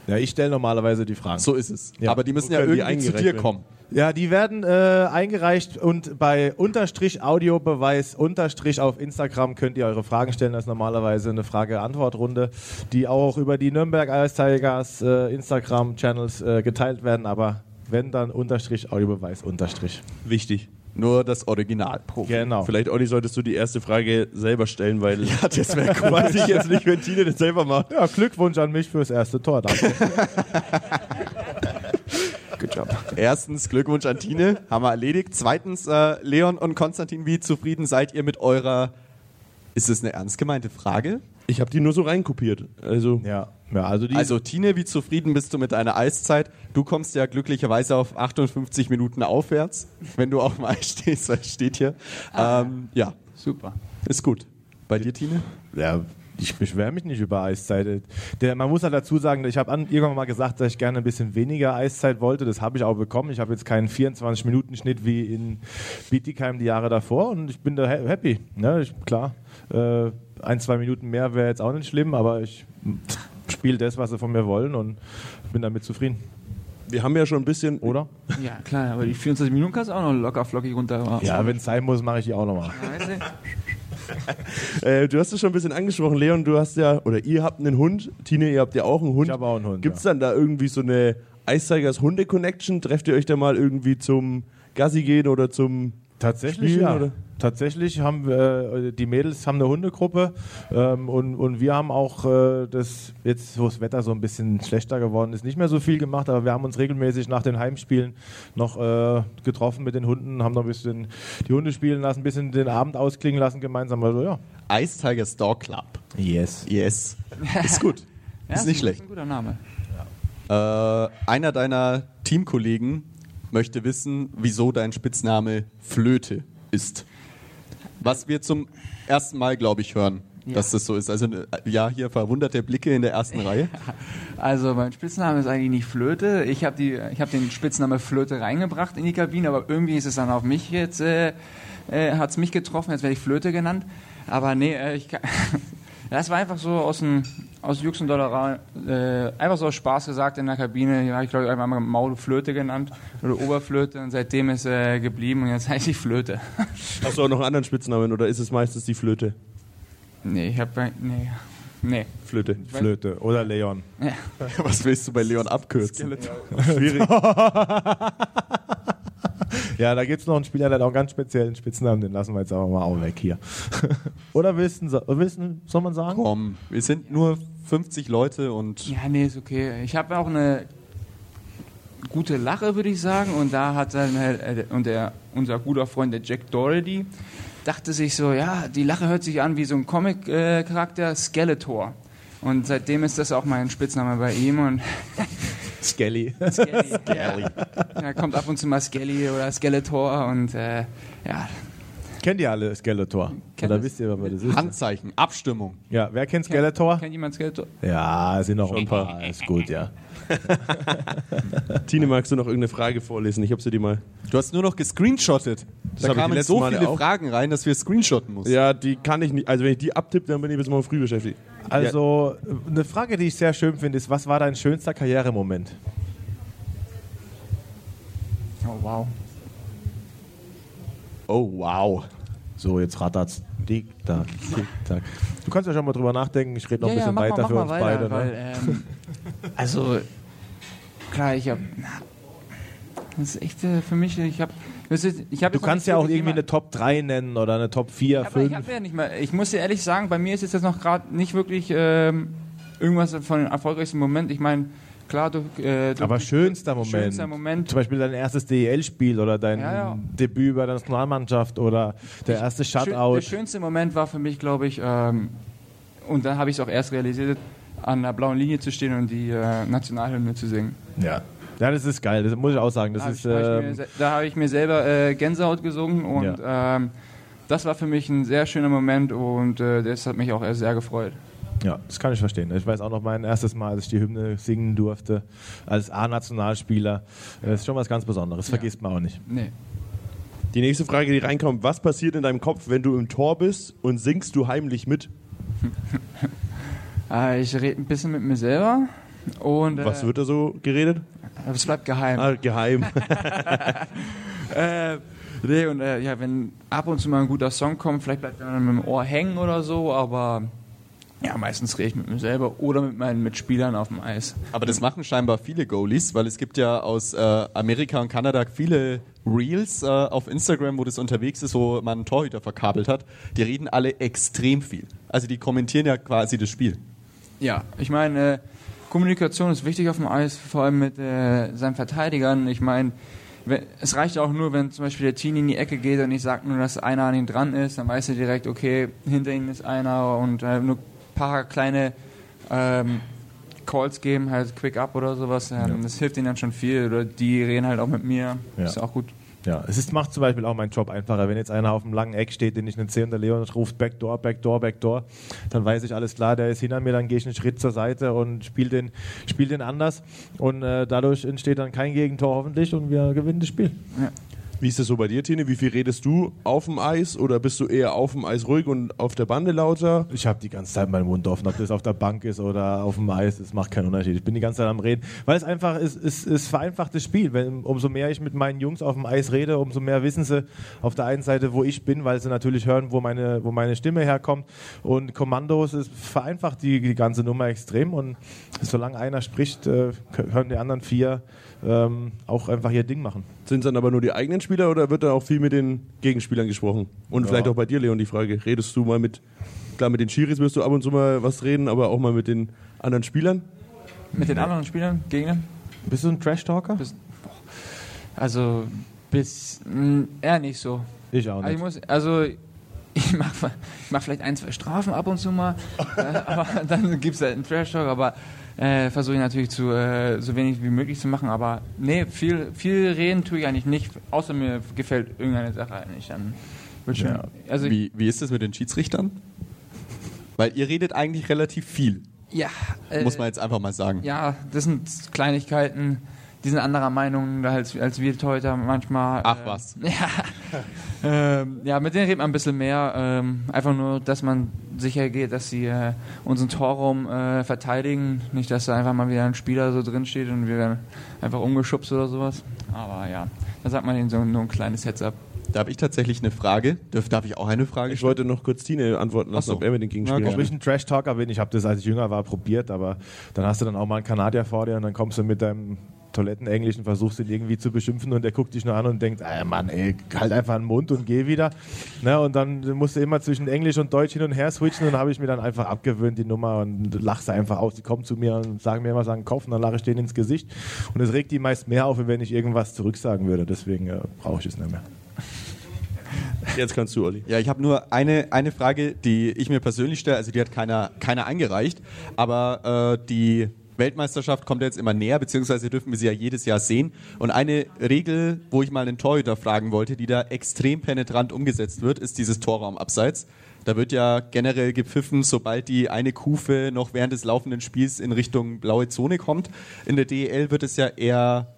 D: Ja, ich stelle normalerweise die Fragen.
B: So ist es.
D: Ja.
B: Aber die müssen ja irgendwie zu dir
C: werden?
B: kommen.
D: Ja, die werden äh, eingereicht und bei Unterstrich Audiobeweis Unterstrich auf Instagram könnt ihr eure Fragen stellen. Das ist normalerweise eine Frage-Antwort-Runde, die auch über die Nürnberg Ice Tigers äh, Instagram-Channels äh, geteilt werden. Aber wenn dann Unterstrich Audiobeweis Unterstrich.
C: Wichtig.
B: Nur das Original.
D: Genau.
C: Vielleicht, Olli, solltest du die erste Frage selber stellen, weil
B: Ja, das wäre cool.
C: weiß ich jetzt nicht, wenn Tine das selber macht.
D: Ja, Glückwunsch an mich fürs erste Tor. Danke.
E: Good job.
B: Erstens, Glückwunsch an Tine, haben wir erledigt. Zweitens, äh, Leon und Konstantin, wie zufrieden seid ihr mit eurer. Ist es eine ernst gemeinte Frage?
C: Ich habe die nur so reinkopiert. Also,
D: ja. ja, also die
B: Also, Tine, wie zufrieden bist du mit deiner Eiszeit? Du kommst ja glücklicherweise auf 58 Minuten aufwärts, wenn du auf dem Eis stehst, es steht hier. Ähm, ja,
E: Super.
B: ist gut. Bei dir, Tine?
D: Ja, ich beschwere mich nicht über Eiszeit. Der, man muss halt dazu sagen, ich habe an- irgendwann mal gesagt, dass ich gerne ein bisschen weniger Eiszeit wollte. Das habe ich auch bekommen. Ich habe jetzt keinen 24-Minuten-Schnitt wie in Bietigheim die Jahre davor und ich bin da ha- happy. Ne? Ich, klar, äh, ein, zwei Minuten mehr wäre jetzt auch nicht schlimm, aber ich spiele das, was sie von mir wollen und bin damit zufrieden.
C: wir haben ja schon ein bisschen,
D: Oder?
E: Ja, klar, aber die 24 Minuten kannst du auch noch locker flockig runter.
D: Ja, wenn es sein muss, mache ich die auch nochmal.
C: Äh, du hast es schon ein bisschen angesprochen, Leon, du hast ja, oder ihr habt einen Hund, Tine, ihr habt ja auch einen Hund.
D: Ich habe auch einen Hund.
C: Gibt es dann da irgendwie so eine Ice Tigers Hunde-Connection? Trefft ihr euch da mal irgendwie zum Gassi gehen oder zum
D: Tatsächlich,
C: Spielen,
D: ja.
C: oder?
D: Tatsächlich haben wir, äh, die Mädels haben eine Hundegruppe ähm, und, und wir haben auch äh, das, jetzt wo das Wetter so ein bisschen schlechter geworden ist, nicht mehr so viel gemacht, aber wir haben uns regelmäßig nach den Heimspielen noch äh, getroffen mit den Hunden, haben noch ein bisschen die Hunde spielen lassen, ein bisschen den Abend ausklingen lassen gemeinsam. Also ja.
B: Ice Tigers Dog Club.
D: Yes.
B: Yes. Ist gut.
E: Ja,
B: ist nicht
E: ein-
B: schlecht.
E: ein guter Name.
B: Äh, einer deiner Teamkollegen möchte wissen, wieso dein Spitzname Flöte ist. Was wir zum ersten Mal, glaube ich, hören,
E: Ja.
B: dass das so ist. Also, ja, hier verwunderte Blicke in der ersten Reihe.
E: Also mein Spitzname ist eigentlich nicht Flöte. Ich habe hab den Spitzname Flöte reingebracht in die Kabine, aber irgendwie ist es dann auf mich jetzt, äh, äh, hat es mich getroffen, jetzt werde ich Flöte genannt. Aber nee, äh, ich kann, das war einfach so aus, dem, aus Jux und Dollerei, äh, einfach so aus Spaß gesagt in der Kabine. Ja, ich glaube, ich einfach mal Maul Flöte genannt oder Oberflöte und seitdem ist äh, geblieben und jetzt heiße ich Flöte.
C: Hast du auch noch einen anderen Spitznamen oder ist es meistens die Flöte?
E: nee, ich habe nee. Nee.
C: Flöte.
D: Flöte oder Leon.
B: Was willst du bei Leon abkürzen?
C: Schwierig.
D: Ja, da gibt es noch einen Spieler, der hat auch einen ganz speziellen Spitznamen, den lassen wir jetzt aber mal auch weg hier. oder willst du, willst du, soll man sagen?
B: Komm, wir sind nur 50 Leute und
E: Ja, nee, ist okay. Ich habe auch eine gute Lache, würde ich sagen. Und da hat dann äh, und der, unser guter Freund, der Jack Doherty, dachte sich so, ja, die Lache hört sich an wie so ein Comic-Charakter, Skeletor. Und seitdem ist das auch mein Spitzname bei ihm. Und
D: Skelly.
E: Skelly. Ja, kommt ab und zu mal Skelly oder Skeletor. Und äh, ja,
D: Kennt ihr alle Skeletor?
E: Kennt
D: Oder
E: es.
D: wisst ihr, was das ist?
B: Handzeichen, Abstimmung.
D: Ja, wer kennt Skeletor?
E: kennt jemand Skeletor?
D: Ja, sind noch ein paar. Ist gut, ja.
C: Tine, magst du noch irgendeine Frage vorlesen? Ich habe sie dir mal.
B: Du hast nur noch gescreenshottet. Da
C: ich die
B: kamen so
C: Male
B: viele
C: auch.
B: Fragen rein, dass wir screenshotten mussten.
C: Ja, die kann ich nicht. Also, wenn ich die abtippe, dann bin ich bis morgen früh beschäftigt.
D: Also, eine Frage, die ich sehr schön finde, ist: Was war dein schönster Karrieremoment?
E: Oh, wow.
B: Oh, wow.
D: So, jetzt rattert's. Tick, tack, tick, tack. Du kannst ja schon mal drüber nachdenken. Ich rede noch ein bisschen
E: mach
D: weiter
E: mal,
D: für uns
E: weiter,
D: beide.
E: weil,
D: Ne?
E: ähm, also, klar, ich habe, das ist echt äh, für mich, ich habe
D: Du kannst ja auch irgendwie eine Top 3 nennen oder eine Top 4,
E: aber ich
D: 5.
E: habe ja nicht mal, ich muss dir ehrlich sagen, bei mir ist es jetzt noch gerade nicht wirklich ähm, irgendwas von dem erfolgreichsten Moment. Ich meine, klar, du, äh, du
D: Aber schönster Moment.
E: Schönster Moment.
D: Zum Beispiel dein erstes DEL-Spiel oder dein
E: Ja, ja.
D: Debüt bei der Nationalmannschaft oder der erste Shutout.
E: der schönste Moment war für mich, glaube ich, ähm, und dann habe ich es auch erst realisiert, an der blauen Linie zu stehen und die äh, Nationalhymne zu singen.
D: Ja. Ja, das ist geil. Das muss ich auch sagen. Das
E: Da
D: ist,
E: habe ich, hab ich,
D: ähm,
E: da habe ich mir selber äh, Gänsehaut gesungen und ähm, das war für mich ein sehr schöner Moment und äh, das hat mich auch sehr gefreut.
D: Ja, das kann ich verstehen. Ich weiß auch noch mein erstes Mal, als ich die Hymne singen durfte, als A-Nationalspieler. Das ist schon was ganz Besonderes, vergisst man auch nicht.
E: Nee.
C: Die nächste Frage, die reinkommt: Was passiert in deinem Kopf, wenn du im Tor bist und singst du heimlich mit?
E: Äh, ich rede ein bisschen mit mir selber und äh,
C: Was wird da so geredet?
E: Es bleibt geheim.
C: Ah, geheim.
E: Äh, nee, und äh, ja, wenn ab und zu mal ein guter Song kommt, vielleicht bleibt er dann mit dem Ohr hängen oder so, aber ja, meistens rede ich mit mir selber oder mit meinen Mitspielern auf dem Eis.
B: Aber das machen scheinbar viele Goalies, weil es gibt ja aus äh, Amerika und Kanada viele Reels äh, auf Instagram, wo das unterwegs ist, wo man einen Torhüter verkabelt hat. Die reden alle extrem viel. Also die kommentieren ja quasi das Spiel.
E: Ja, ich meine, äh, Kommunikation ist wichtig auf dem Eis, vor allem mit äh, seinen Verteidigern. Ich meine, es reicht auch nur, wenn zum Beispiel der Teenie in die Ecke geht und ich sage nur, dass einer an ihm dran ist, dann weiß er direkt, okay, hinter ihm ist einer und äh, nur ein paar kleine ähm, Calls geben, halt Quick Up oder sowas. Ähm, Das hilft ihnen dann schon viel. Oder die reden halt auch mit mir.
D: Ja.
E: Ist auch gut.
D: Ja, es ist, macht zum Beispiel auch meinen Job einfacher. Wenn jetzt einer auf dem langen Eck steht, den ich nicht sehe und der Leon ruft Backdoor, Backdoor, Backdoor, dann weiß ich alles klar, der ist hinter mir, dann gehe ich einen Schritt zur Seite und spiele den, spiel den anders. Und äh, dadurch entsteht dann kein Gegentor hoffentlich und wir gewinnen das Spiel.
C: Wie ist das so bei dir, Tine? Wie viel redest du auf dem Eis oder bist du eher auf dem Eis ruhig und auf der Bande lauter?
D: Ich habe die ganze Zeit meinen Mund offen, ob das auf der Bank ist oder auf dem Eis, das macht keinen Unterschied. Ich bin die ganze Zeit am Reden, weil es einfach ist, es, es vereinfacht das Spiel. Wenn, umso mehr ich mit meinen Jungs auf dem Eis rede, umso mehr wissen sie auf der einen Seite, wo ich bin, weil sie natürlich hören, wo meine, wo meine Stimme herkommt. Und Kommandos, es vereinfacht die, die ganze Nummer extrem. Und solange einer spricht, äh, hören die anderen vier ähm, auch einfach ihr Ding machen.
C: Sind es dann aber nur die eigenen Spieler oder wird da auch viel mit den Gegenspielern gesprochen? Und vielleicht auch bei dir, Leon, die Frage. Redest du mal mit, klar, mit den Schiris wirst du ab und zu mal was reden, aber auch mal mit den anderen Spielern?
E: Mit den anderen Spielern, Gegnern?
D: Bist du ein Trash-Talker?
E: Also, bis. mh, eher nicht so.
D: Ich auch
E: Also, ich
D: nicht.
E: muss, also ich mache ich mach vielleicht ein, zwei Strafen ab und zu mal, äh, aber dann gibt es halt einen Trash-Talk, aber äh, versuche ich natürlich zu, äh, so wenig wie möglich zu machen, aber nee, viel, viel reden tue ich eigentlich nicht, außer mir gefällt irgendeine Sache nicht, dann schon, also
B: Wie, wie ist das mit den Schiedsrichtern? Weil ihr redet eigentlich relativ viel,
E: ja, äh,
B: muss man jetzt einfach mal sagen.
E: ja, das sind Kleinigkeiten, die sind anderer Meinung als, als wir Torhüter manchmal.
B: Ach
E: äh,
B: was.
E: Ja. Ähm, ja, mit denen redet man ein bisschen mehr. Ähm, einfach nur, dass man sicher geht, dass sie äh, unseren Torraum äh, verteidigen. Nicht, dass da einfach mal wieder ein Spieler so drin steht und wir werden einfach umgeschubst oder sowas. Aber ja, da sagt man ihnen so nur ein kleines Heads-up.
B: Da habe ich tatsächlich eine Frage. Darf, darf ich auch eine Frage
C: Ich wollte noch kurz Tine antworten lassen,
B: so.
C: ob er mit den Gegenspielern
D: Ob ich ein Trash-Talker bin, ich habe das, als ich jünger war, probiert, aber dann hast du dann auch mal einen Kanadier vor dir und dann kommst du mit deinem Toilettenenglisch und versuchst ihn irgendwie zu beschimpfen und der guckt dich nur an und denkt, ey Mann, ey, halt einfach den Mund und geh wieder. Ne, und dann musst du immer zwischen Englisch und Deutsch hin und her switchen und dann habe ich mir dann einfach abgewöhnt, die Nummer und lachst einfach aus. Die kommen zu mir und sagen mir immer, sagen Kopf und dann lache ich denen ins Gesicht und es regt die meist mehr auf, als wenn ich irgendwas zurücksagen würde. Deswegen äh, brauche ich es nicht mehr.
C: Jetzt kannst du, Olli.
B: Ja, ich habe nur eine, eine Frage, die ich mir persönlich stelle. Also die hat keiner, keiner eingereicht, aber äh, die Weltmeisterschaft kommt jetzt immer näher, beziehungsweise dürfen wir sie ja jedes Jahr sehen. Und eine Regel, wo ich mal einen Torhüter fragen wollte, die da extrem penetrant umgesetzt wird, ist dieses Torraumabseits. Da wird ja generell gepfiffen, sobald die eine Kufe noch während des laufenden Spiels in Richtung blaue Zone kommt. In der DEL wird es ja eher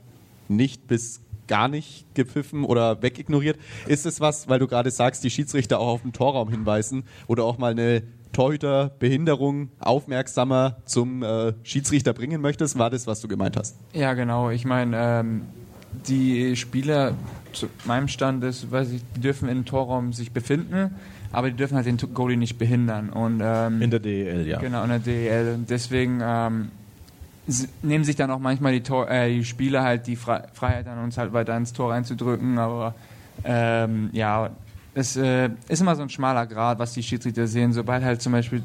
B: nicht bis gar nicht gepfiffen oder wegignoriert. Ist es was, weil du gerade sagst, die Schiedsrichter auch auf den Torraum hinweisen oder auch mal eine Torhüterbehinderung aufmerksamer zum äh, Schiedsrichter bringen möchtest? War das, was du gemeint hast?
E: Ja, genau. Ich meine, ähm, die Spieler zu meinem Stand ist, weiß ich, die dürfen im Torraum sich befinden, aber die dürfen halt den Goalie nicht behindern. Und, ähm,
D: In der DEL, ja.
E: Genau, in der DEL. Und deswegen ähm, nehmen sich dann auch manchmal die, Tor äh, die Spieler halt die Fre Freiheit an, uns halt weiter ins Tor reinzudrücken. Aber ähm, ja, es äh, ist immer so ein schmaler Grad, was die Schiedsrichter sehen. Sobald halt zum Beispiel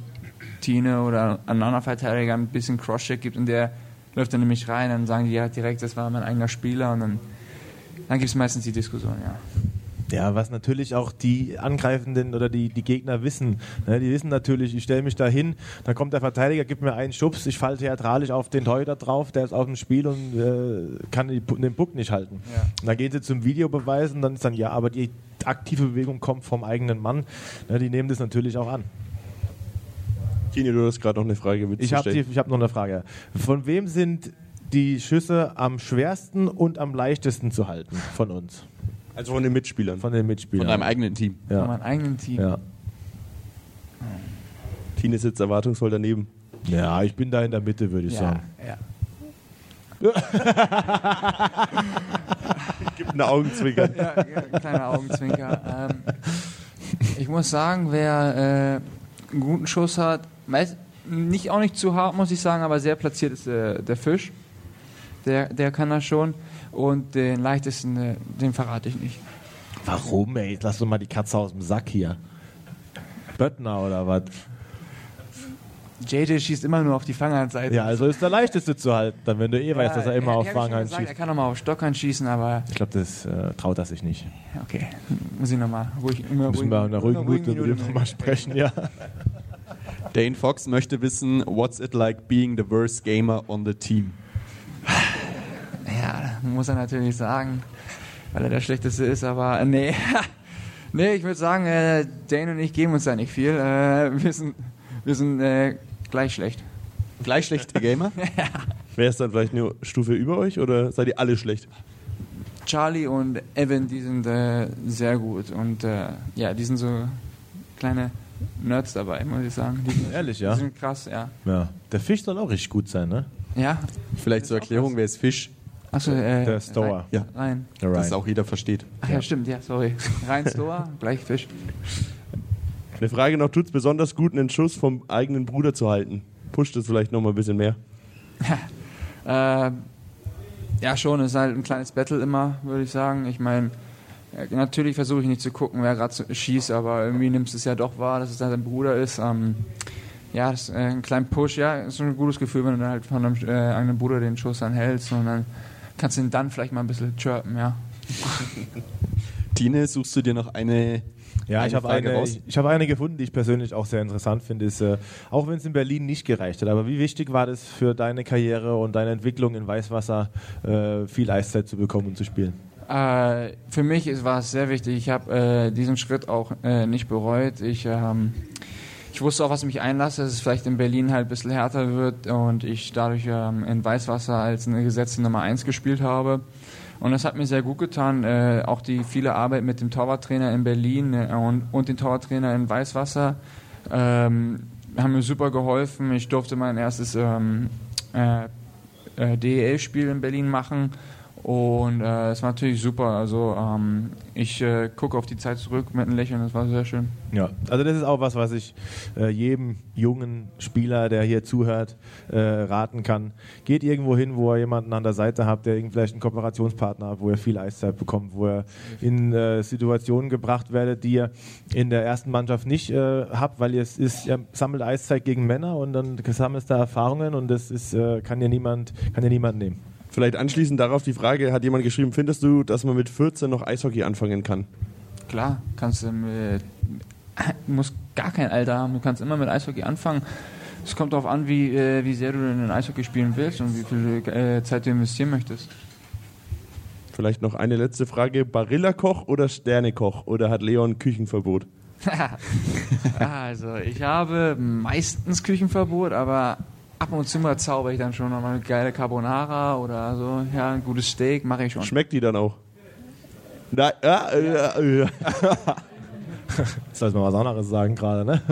E: Tine oder ein anderer Verteidiger ein bisschen Crosscheck gibt und der läuft dann nämlich rein, dann sagen die ja direkt, das war mein eigener Spieler und dann, dann gibt es meistens die Diskussion, ja.
D: Ja, was natürlich auch die Angreifenden oder die, die Gegner wissen. Ne, die wissen natürlich, ich stelle mich da hin, dann kommt der Verteidiger, gibt mir einen Schubs, ich falle theatralisch auf den Torhüter drauf, der ist auf dem Spiel und äh, kann die, den Puck nicht halten.
E: Ja.
D: Und dann gehen sie zum Videobeweis und dann ist dann, ja, aber die aktive Bewegung kommt vom eigenen Mann. Ne, die nehmen das natürlich auch an.
C: Tine, du hast gerade noch eine Frage.
D: Ich habe hab noch eine Frage. Von wem sind die Schüsse am schwersten und am leichtesten zu halten von uns?
C: Also von den Mitspielern.
D: Von den Mitspielern.
B: Von deinem eigenen Team.
E: Von
D: ja.
E: meinem eigenen Team.
D: Ja.
C: Tine sitzt erwartungsvoll daneben.
D: ja, ich bin da in der Mitte, würde ich
E: Ja,
D: sagen.
E: ja.
C: Gibt eine Augenzwinkern.
E: ja, ja, ein kleiner Augenzwinker. Ähm, ich muss sagen, wer äh, einen guten Schuss hat, meist, nicht auch nicht zu hart, muss ich sagen, aber sehr platziert ist äh, der Fisch. Der, der kann das schon. Und den leichtesten, äh, den verrate ich nicht.
D: Warum, ey? Lass doch mal die Katze aus dem Sack hier. Böttner oder was?
E: JJ schießt immer nur auf die Fanghandseite.
D: Ja, also ist der leichteste zu halten, dann wenn du eh weißt, dass er immer auf
E: ja, ich schon
D: Fanghand
E: gesagt, Er
D: schießt.
E: kann auch mal auf Stockhand schießen, aber
D: Ich glaube, das äh, traut er sich nicht.
E: okay, muss ich nochmal ruhig. Immer
D: Müssen wir in einer ruhigen Minute mit ihm nochmal sprechen, ja.
B: Dane Fox möchte wissen, what's it like being the worst gamer on the team?
E: Ja, muss er natürlich sagen, weil er der Schlechteste ist, aber äh, nee. nee, ich würde sagen, äh, Dane und ich geben uns da nicht viel. Äh, wir sind, wir sind gleich schlecht.
B: Gleich schlechte Gamer?
C: Wer ist dann vielleicht eine Stufe über euch oder seid ihr alle schlecht?
E: Charlie und Evan, die sind äh, sehr gut und äh, ja, die sind so kleine Nerds dabei, muss ich sagen. Die sind,
D: Ehrlich,
E: die
D: ja?
E: sind krass, ja.
D: ja. Der Fisch soll auch richtig gut sein, ne?
E: Ja,
B: Vielleicht zur Erklärung, wer ist Fisch?
E: achso, äh,
D: Der Stoa.
E: Rein.
B: Ja.
E: rein.
D: Der
B: Das
D: Ryan.
B: auch jeder versteht.
E: Ach ja, stimmt, ja, sorry. Rein Stoa, gleich Fisch.
C: Eine Frage noch, tut es besonders gut, einen Schuss vom eigenen Bruder zu halten? Pusht es vielleicht noch mal ein bisschen mehr?
E: Äh, ja, schon, es ist halt ein kleines Battle immer, würde ich sagen. Ich meine, natürlich versuche ich nicht zu gucken, wer gerade schießt, aber irgendwie nimmst du es ja doch wahr, dass es halt dein Bruder ist. Ähm, ja, das ist äh, ein kleiner Push, ja, ist schon ein gutes Gefühl, wenn du dann halt von deinem äh, eigenen Bruder den Schuss dann hältst und dann kannst du ihn dann vielleicht mal ein bisschen chirpen, ja.
B: Tine, suchst du dir noch eine,
D: Ja,
B: eine
D: ich habe eine,
B: raus?
D: ich, ich habe eine gefunden, die ich persönlich auch sehr interessant finde. Ist, äh, auch wenn es in Berlin nicht gereicht hat, aber wie wichtig war das für deine Karriere und deine Entwicklung in Weißwasser, äh, viel Eiszeit zu bekommen und zu spielen?
E: Äh, für mich ist, war es sehr wichtig. Ich habe äh, diesen Schritt auch äh, nicht bereut. Ich, ähm, ich wusste auch, was ich mich einlasse, dass es vielleicht in Berlin halt ein bisschen härter wird und ich dadurch ähm, in Weißwasser als eine gesetzte Nummer 1 gespielt habe. Und das hat mir sehr gut getan. Äh, auch die viele Arbeit mit dem Torwarttrainer in Berlin äh, und, und dem Torwarttrainer in Weißwasser ähm, haben mir super geholfen. Ich durfte mein erstes ähm, äh, äh, DEL-Spiel in Berlin machen Und äh, es war natürlich super. Also ähm, ich äh, gucke auf die Zeit zurück mit einem Lächeln, das war sehr schön.
D: Ja, also das ist auch was, was ich äh, jedem jungen Spieler, der hier zuhört, äh, raten kann. Geht irgendwo hin, wo ihr jemanden an der Seite habt, der vielleicht einen Kooperationspartner hat, wo ihr viel Eiszeit bekommt, wo ihr in äh, Situationen gebracht werdet, die ihr in der ersten Mannschaft nicht äh, habt, weil ihr es ist, ihr sammelt Eiszeit gegen Männer und dann sammelst da Erfahrungen und das ist, kann dir niemand, kann dir niemand nehmen.
C: Vielleicht anschließend darauf die Frage, hat jemand geschrieben, findest du, dass man mit 14 noch Eishockey anfangen kann?
E: Klar, kannst du mit, musst gar kein Alter haben, du kannst immer mit Eishockey anfangen. Es kommt darauf an, wie, äh, wie sehr du in den Eishockey spielen willst und wie viel äh, Zeit du investieren möchtest.
C: Vielleicht noch eine letzte Frage. Barillakoch oder Sternekoch? Oder hat Leon Küchenverbot?
E: also, ich habe meistens Küchenverbot, aber ab und zu mal zauber ich dann schon noch mal eine geile Carbonara oder so. Ja, ein gutes Steak mache ich schon.
C: Schmeckt die dann auch? Na, ja, äh, äh,
D: Soll man was anderes sagen gerade, ne?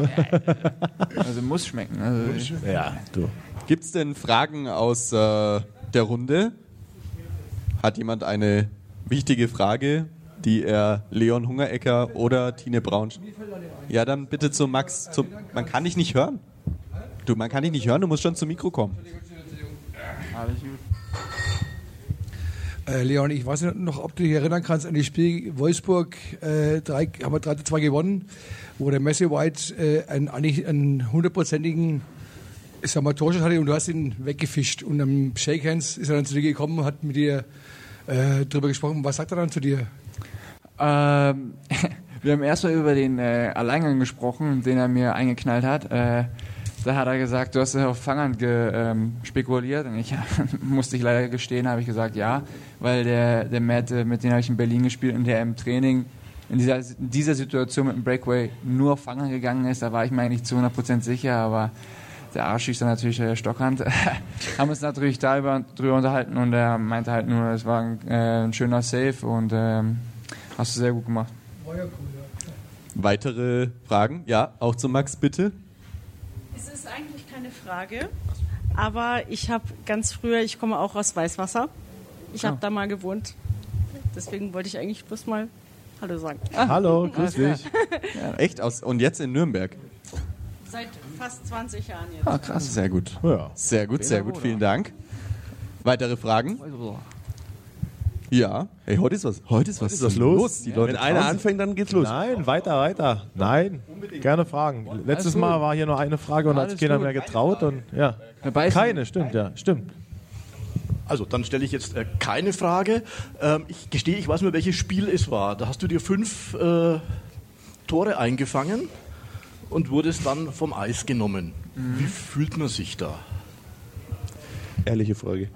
E: Also muss schmecken. Also ich,
D: Ja, du.
B: Gibt es denn Fragen aus äh, der Runde? Hat jemand eine wichtige Frage, die er Leon Hungerecker oder Tine Braun... Ja, dann bitte zu Max. Zum, man kann dich nicht hören. Du, man kann dich nicht hören, du musst schon zum Mikro kommen.
E: alles gut.
F: Äh, Leon, ich weiß nicht noch, ob du dich erinnern kannst an das Spiel Wolfsburg, äh, drei, haben wir 3 2 gewonnen, wo der Messi White äh, einen, eigentlich einen hundertprozentigen ich sag mal, Torschuss hatte und du hast ihn weggefischt. Und am Shakehands ist er dann zu dir gekommen und hat mit dir äh, drüber gesprochen. Was sagt er dann zu dir?
E: Ähm, wir haben erstmal über den äh, Alleingang gesprochen, den er mir eingeknallt hat. Äh, da hat er gesagt, du hast auf Fangern ge, ähm, spekuliert. Und ich musste ich leider gestehen, habe ich gesagt, ja, weil der, der Matt, äh, mit dem habe ich in Berlin gespielt und der im Training in dieser, in dieser Situation mit dem Breakaway nur auf Fangern gegangen ist. Da war ich mir eigentlich zu 100% sicher, aber der Arsch ist dann natürlich äh, Stockhand. haben uns natürlich darüber drüber unterhalten und er meinte halt nur, es war ein, äh, ein schöner Save und ähm, hast du sehr gut gemacht.
B: Weitere Fragen? Ja, auch zu Max, bitte.
G: Es ist eigentlich keine Frage, aber ich habe ganz früher, ich komme auch aus Weißwasser. Ich habe
E: Ah.
G: da mal gewohnt. Deswegen wollte ich eigentlich bloß mal Hallo sagen.
D: Hallo, grüß dich.
B: Echt? Aus, und jetzt in Nürnberg?
G: Seit fast 20 Jahren jetzt.
B: Ah, krass. Sehr gut.
D: Ja.
B: Sehr gut, sehr gut. Vielen Dank. Weitere Fragen? Ja. Hey, heute ist was, heute ist was,
C: ist was los.
B: Die Leute
C: Wenn einer anfängt, dann geht's los.
D: Nein, weiter, weiter. Nein, gerne Fragen. Letztes Mal war hier nur eine Frage und hat sich
E: Alles
D: keiner mehr getraut und ja. Keine, stimmt, ja, stimmt.
H: Also, dann stelle ich jetzt äh, keine Frage. Ähm, ich gestehe, ich weiß nicht mehr, welches Spiel es war. Da hast du dir fünf äh, Tore eingefangen und wurdest dann vom Eis genommen. Wie fühlt man sich da?
C: Ehrliche Frage.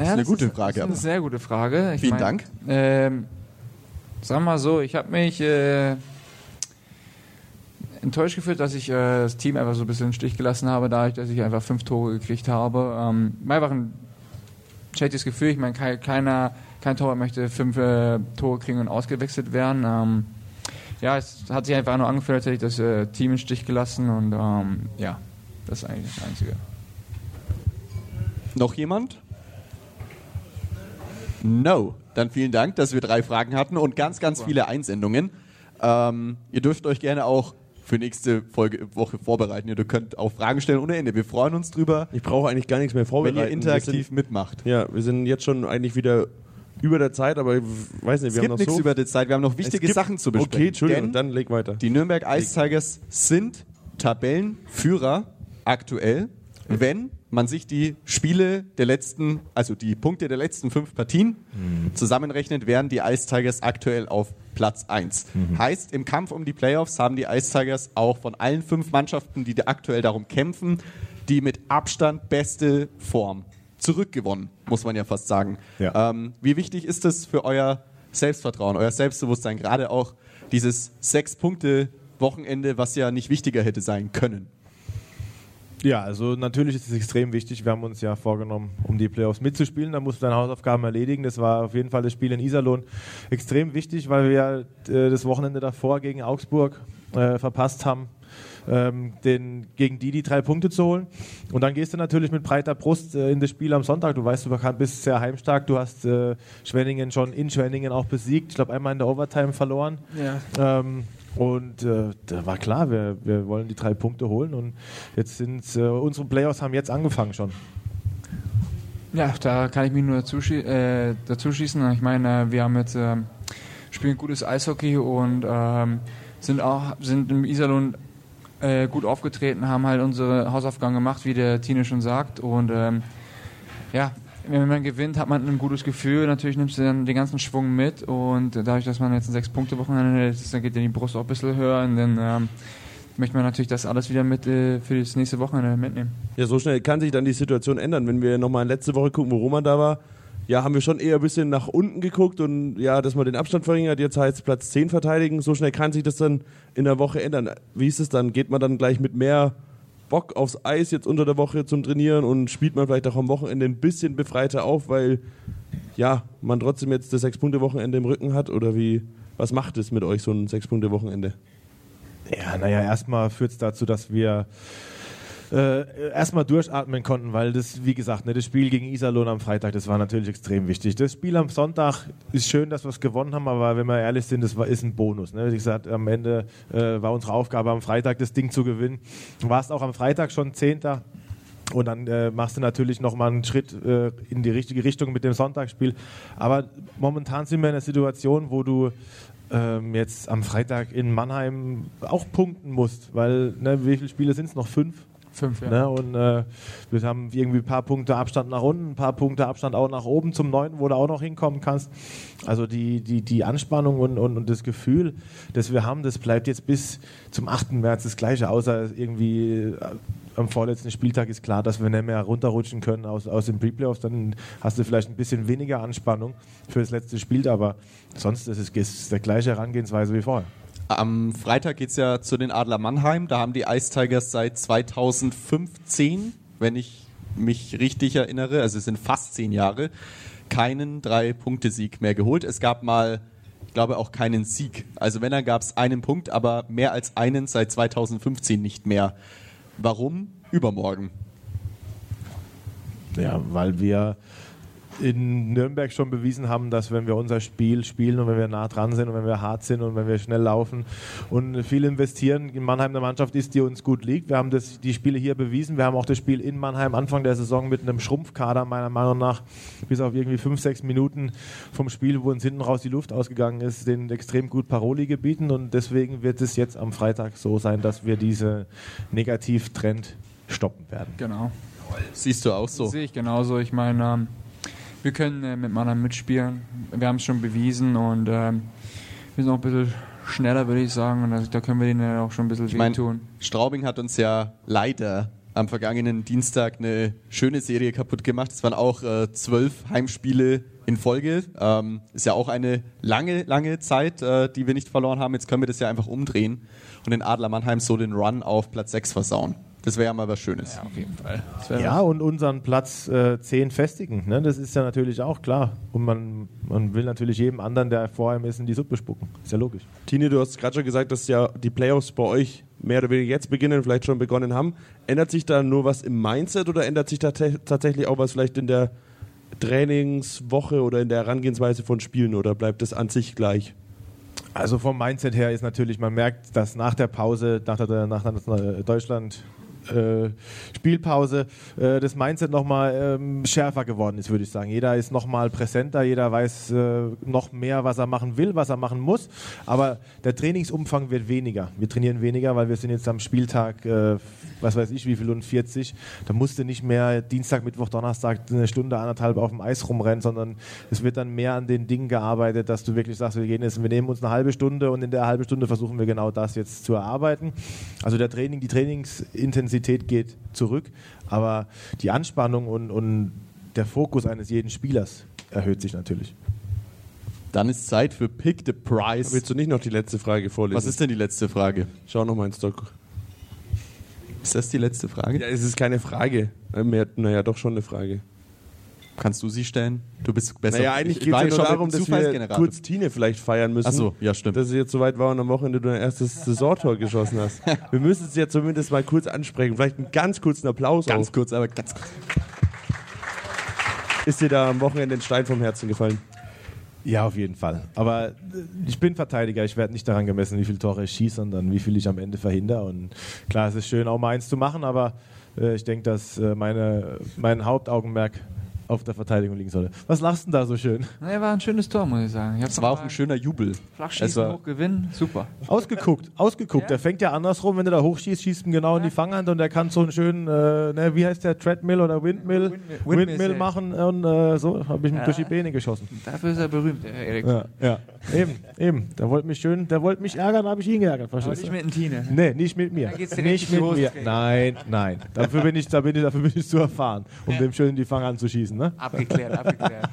E: Ja,
B: eine gute
E: ist,
B: Frage,
E: Das ist eine sehr gute Frage. Ich
B: Vielen
E: mein,
B: Dank.
E: Ähm, sag mal so, ich habe mich äh, enttäuscht gefühlt, dass ich äh, das Team einfach so ein bisschen im Stich gelassen habe, dadurch, dass ich einfach fünf Tore gekriegt habe. Ähm, einfach ein schlechtes Gefühl. Ich meine, kein, keiner, kein Torwart möchte fünf äh, Tore kriegen und ausgewechselt werden. Ähm, ja, es hat sich einfach nur angefühlt, als hätte ich das äh, Team im Stich gelassen und ähm, ja, das ist eigentlich das Einzige.
B: Noch jemand? No. Dann vielen Dank, dass wir drei Fragen hatten und ganz, ganz viele Einsendungen. Ähm, ihr dürft euch gerne auch für nächste Folge, Woche vorbereiten. Ihr könnt auch Fragen stellen ohne Ende. Wir freuen uns drüber,
C: Ich brauche eigentlich gar nichts mehr
B: wenn
C: vorbereiten.
B: ihr
C: Wir
B: interaktiv
C: sind,
B: mitmacht.
C: ja, wir sind jetzt schon eigentlich wieder über der Zeit, aber ich weiß nicht,
B: Es
C: wir haben
B: gibt
C: noch
B: nichts
C: so
B: über die Zeit. Wir haben noch
C: Es
B: wichtige
C: gibt-
B: Sachen zu besprechen.
C: Okay, Entschuldigung,
B: Denn
C: dann leg weiter.
B: Die Nürnberg Ice Tigers sind Tabellenführer aktuell, wenn man sich die Spiele der letzten, also die Punkte der letzten fünf Partien zusammenrechnet, wären die Ice Tigers aktuell auf Platz 1. Heißt, im Kampf um die Playoffs haben die Ice Tigers auch von allen fünf Mannschaften, die aktuell darum kämpfen, die mit Abstand beste Form zurückgewonnen, muss man ja fast sagen.
D: Ja.
B: Ähm, wie wichtig ist es für euer Selbstvertrauen, euer Selbstbewusstsein, gerade auch dieses Sechs-Punkte-Wochenende, was ja nicht wichtiger hätte sein können?
D: Ja, also natürlich ist es extrem wichtig. Wir haben uns ja vorgenommen, um die Playoffs mitzuspielen. Da musst du deine Hausaufgaben erledigen. Das war auf jeden Fall das Spiel in Iserlohn extrem wichtig, weil wir äh, das Wochenende davor gegen Augsburg äh, verpasst haben. Ähm, den, gegen die die drei Punkte zu holen. Und dann gehst du natürlich mit breiter Brust äh, in das Spiel am Sonntag. Du weißt, du bist sehr heimstark. Du hast äh, Schwenningen schon in Schwenningen auch besiegt. Ich glaube, einmal in der Overtime verloren.
E: Ja.
D: Ähm, und äh, da war klar, wir, wir wollen die drei Punkte holen. Und jetzt sind äh, unsere Playoffs haben jetzt angefangen schon.
E: Ja, da kann ich mich nur dazu, schie äh, dazu schießen. Ich meine, wir haben jetzt ähm, spielen gutes Eishockey und ähm, sind auch sind im Iserlohn äh, gut aufgetreten, haben halt unsere Hausaufgaben gemacht, wie der Tine schon sagt. Und ähm, ja, wenn man gewinnt, hat man ein gutes Gefühl. Natürlich nimmst du dann den ganzen Schwung mit und dadurch, dass man jetzt ein Sechs-Punkte-Wochenende ist, dann geht ja die Brust auch ein bisschen höher und dann ähm, möchte man natürlich das alles wieder mit äh, für das nächste Wochenende mitnehmen.
C: Ja, so schnell kann sich dann die Situation ändern. Wenn wir nochmal letzte Woche gucken, wo Roman da war, ja, haben wir schon eher ein bisschen nach unten geguckt und ja, dass man den Abstand verringert. Jetzt heißt Platz 10 verteidigen. So schnell kann sich das dann in der Woche ändern. Wie ist es dann? Geht man dann gleich mit mehr Bock aufs Eis jetzt unter der Woche zum Trainieren und spielt man vielleicht auch am Wochenende ein bisschen befreiter auf, weil ja, man trotzdem jetzt das Sechs-Punkte-Wochenende im Rücken hat? Oder wie, was macht es mit euch, so ein Sechs-Punkte-Wochenende?
D: Ja, naja, erstmal führt es dazu, dass wir äh, erstmal durchatmen konnten, weil das, wie gesagt, ne, das Spiel gegen Iserlohn am Freitag, das war natürlich extrem wichtig. Das Spiel am Sonntag ist schön, dass wir es gewonnen haben, aber wenn wir ehrlich sind, das war, ist ein Bonus. Ne? Wie gesagt, am Ende äh, war unsere Aufgabe am Freitag das Ding zu gewinnen. Du warst auch am Freitag schon Zehnter. Und dann äh, machst du natürlich nochmal einen Schritt äh, in die richtige Richtung mit dem Sonntagsspiel. Aber momentan sind wir in einer Situation, wo du ähm, jetzt am Freitag in Mannheim auch punkten musst, weil ne, wie viele Spiele sind es noch? Fünf?
E: Fünf, ja.
D: Ne? Und äh, wir haben irgendwie ein paar Punkte Abstand nach unten, ein paar Punkte Abstand auch nach oben zum Neunten, wo du auch noch hinkommen kannst. Also die, die, die Anspannung und, und, und das Gefühl, das wir haben, das bleibt jetzt bis zum 8. März das gleiche, außer irgendwie äh, am vorletzten Spieltag ist klar, dass wir nicht mehr runterrutschen können aus, aus den Pre-Playoffs. Dann hast du vielleicht ein bisschen weniger Anspannung für das letzte Spiel, aber sonst ist es der gleiche Herangehensweise wie vorher.
B: Am Freitag geht es ja zu den Adler Mannheim. Da haben die Ice Tigers seit 2015, wenn ich mich richtig erinnere, also es sind fast zehn Jahre, keinen Drei-Punkte-Sieg mehr geholt. Es gab mal, ich glaube, auch keinen Sieg. Also wenn, dann gab es einen Punkt, aber mehr als einen seit 2015 nicht mehr. Warum? Übermorgen.
D: Ja, weil wir in Nürnberg schon bewiesen haben, dass wenn wir unser Spiel spielen und wenn wir nah dran sind und wenn wir hart sind und wenn wir schnell laufen und viel investieren, in Mannheim eine Mannschaft ist, die uns gut liegt. Wir haben das, die Spiele hier bewiesen. Wir haben auch das Spiel in Mannheim Anfang der Saison mit einem Schrumpfkader meiner Meinung nach bis auf irgendwie fünf, sechs Minuten vom Spiel, wo uns hinten raus die Luft ausgegangen ist, den extrem gut Paroli gebieten und deswegen wird es jetzt am Freitag so sein, dass wir diese Negativtrend stoppen werden.
E: Genau.
B: Siehst du auch so?
E: Sehe ich genauso. Ich meine, ähm, wir können äh, mit Mannheim mitspielen. Wir haben es schon bewiesen und ähm, wir sind auch ein bisschen schneller, würde ich sagen. Und da können wir denen ja auch schon ein bisschen
B: Ich meine,
E: wehtun.
B: Straubing hat uns ja leider am vergangenen Dienstag eine schöne Serie kaputt gemacht. Es waren auch äh, zwölf Heimspiele in Folge. Ähm, ist ja auch eine lange, lange Zeit, äh, die wir nicht verloren haben. Jetzt können wir das ja einfach umdrehen und den Adler Mannheim so den Run auf Platz 6 versauen. Das wäre ja mal was Schönes.
E: auf jeden Fall.
D: Ja, und unseren Platz äh, 10 festigen. Ne? Das ist ja natürlich auch klar. Und man, man will natürlich jedem anderen, der vor ihm ist, in die Suppe spucken. Ist ja logisch.
C: Tine, du hast gerade schon gesagt, dass ja die Playoffs bei euch mehr oder weniger jetzt beginnen, vielleicht schon begonnen haben. Ändert sich da nur was im Mindset oder ändert sich da tatsächlich auch was vielleicht in der Trainingswoche oder in der Herangehensweise von Spielen oder bleibt das an sich gleich?
D: Also vom Mindset her ist natürlich, man merkt, dass nach der Pause, nach der, nach der Deutschland äh, Spielpause äh, das Mindset nochmal ähm, schärfer geworden ist, würde ich sagen. Jeder ist nochmal präsenter, jeder weiß äh, noch mehr, was er machen will, was er machen muss. Aber der Trainingsumfang wird weniger. Wir trainieren weniger, weil wir sind jetzt am Spieltag, äh, was weiß ich, wie viel und 40. Da musst du nicht mehr Dienstag, Mittwoch, Donnerstag eine Stunde, anderthalb auf dem Eis rumrennen, sondern es wird dann mehr an den Dingen gearbeitet, dass du wirklich sagst, wir gehen jetzt, wir nehmen uns eine halbe Stunde und in der halben Stunde versuchen wir genau das jetzt zu erarbeiten. Also der Training, die Trainingsintensität geht zurück, aber die Anspannung und, und der Fokus eines jeden Spielers erhöht sich natürlich.
B: Dann ist Zeit für Pick the Prize.
C: Willst du nicht noch die letzte Frage vorlesen?
B: Was ist denn die letzte Frage?
C: Schau nochmal ins Doc.
B: Ist das die letzte Frage?
C: Ja, es ist keine Frage. Mehr- Naja, doch schon eine Frage.
B: Kannst du sie stellen? Du bist besser.
C: Naja, eigentlich
B: Ich
C: geht es ja
B: nur
C: darum, dass wir kurz Tine vielleicht feiern müssen.
B: Ach so, ja, stimmt.
C: Dass es jetzt soweit war und am Wochenende du dein erstes Saisontor geschossen hast. Wir müssen es ja zumindest mal kurz ansprechen. Vielleicht einen ganz kurzen Applaus
B: Ganz
C: auch.
B: kurz, aber ganz kurz.
C: Ist dir da am Wochenende ein Stein vom Herzen gefallen?
D: Ja, auf jeden Fall. Aber äh, ich bin Verteidiger. Ich werde nicht daran gemessen, wie viele Tore ich schieße, sondern wie viel ich am Ende verhindere. Und klar, es ist schön, auch mal eins zu machen, aber äh, ich denke, dass äh, meine, mein Hauptaugenmerk auf der Verteidigung liegen sollte. Was lachst du denn da so schön?
E: Nee, war ein schönes Tor, muss ich sagen. Ich
B: Es war auch ein schöner Jubel.
E: Flachschießen,
B: Es war-
E: hoch gewinnen, super.
D: Ausgeguckt, ausgeguckt. Der fängt ja andersrum, wenn du da hochschießt, schießt ihm genau in die Fanghand und der kann so einen schönen, äh, ne, wie heißt der, Treadmill oder Windmill,
E: Windmill-
D: Windmill,
E: Windmill
D: machen und äh, so habe ich ihm durch die Beine geschossen.
E: Dafür ist er berühmt, der Erik.
D: Ja, ja. eben, eben. Der wollte mich schön, der wollte mich ärgern, habe ich ihn geärgert, verstehst
E: nicht
D: du?
E: mit dem Tine.
D: Nee, nicht mit mir. Nicht mit mir. Nein, nein. Dafür bin ich, da bin ich, dafür bin ich zu erfahren, um dem schön in die Fanghand zu schießen. Ne?
E: Abgeklärt, abgeklärt.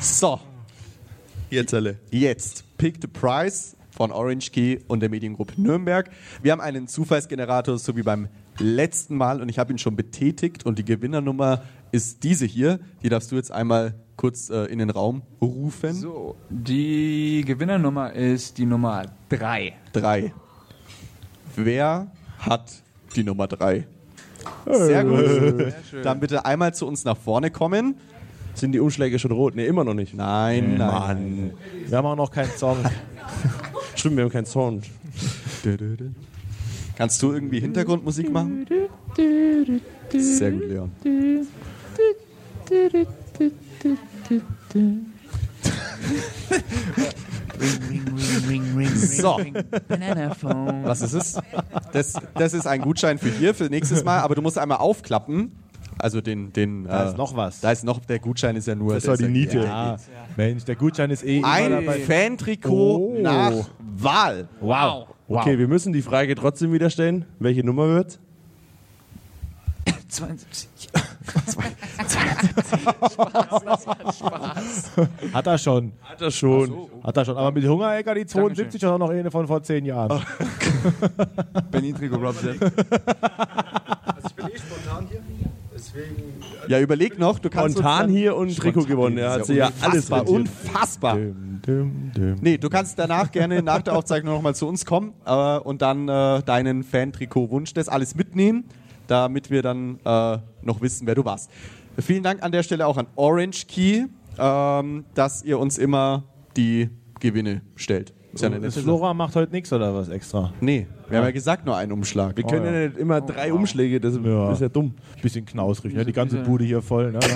B: So,
C: Jetzt alle.
B: jetzt Pick the Price von Orange Key und der Mediengruppe Nürnberg. Wir haben einen Zufallsgenerator, so wie beim letzten Mal, und ich habe ihn schon betätigt. Und die Gewinnernummer ist diese hier. Die darfst du jetzt einmal kurz äh, in den Raum rufen.
E: So, die Gewinnernummer ist die Nummer 3.
B: Drei. Wer hat die Nummer drei? Sehr gut. Dann bitte einmal zu uns nach vorne kommen.
C: Sind die Umschläge schon rot? Ne, immer noch nicht.
B: Nein, nein.
C: Mann.
D: Wir haben auch noch keinen Song.
C: Stimmt, wir haben keinen Sound.
B: Kannst du irgendwie Hintergrundmusik machen? Sehr gut, Leon. So. Was ist es? Das, das ist ein Gutschein für hier, für nächstes Mal, aber du musst einmal aufklappen. Also den, den.
D: Da
B: äh,
D: ist noch was.
B: Da ist noch, der Gutschein ist ja nur.
C: Das war
B: ist
C: die
B: ja-
C: Niete.
D: Ja, Mensch, der Gutschein ist eh
B: Ein. Fantrikot
D: Oh.
B: nach Wahl.
D: Wow. wow.
C: Okay, wir müssen die Frage trotzdem wieder stellen. Welche Nummer wird?
E: 72.
D: Hat er schon.
C: Hat er schon.
D: Hat er schon. Aber mit Hungerecker, die 72 ist auch noch eine von vor zehn Jahren.
I: Berlin-Trikot Rob Sepp.
B: Ja, überleg noch, du kannst.
C: Spontan hier und Trikot gewonnen. Er hat sie ja alles rentiert.
B: unfassbar.
D: Düm, düm, düm.
B: Nee, du kannst danach gerne nach der Aufzeichnung nochmal zu uns kommen äh, und dann äh, deinen Fan-Trikot-Wunsch, das alles mitnehmen, damit wir dann äh, noch wissen, wer du warst. Vielen Dank an der Stelle auch an Orange Key, ähm, dass ihr uns immer die Gewinne stellt. Ist ja eine Sache.
D: Flora macht heute nichts oder was extra?
B: Nee, wir haben ja gesagt, nur einen Umschlag.
C: Wir können
D: Oh, ja.
C: ja nicht immer drei Umschläge, das
D: Ja.
C: ist ja dumm.
D: Bisschen knausrig, ne? Die ganze Bude hier voll. Ne?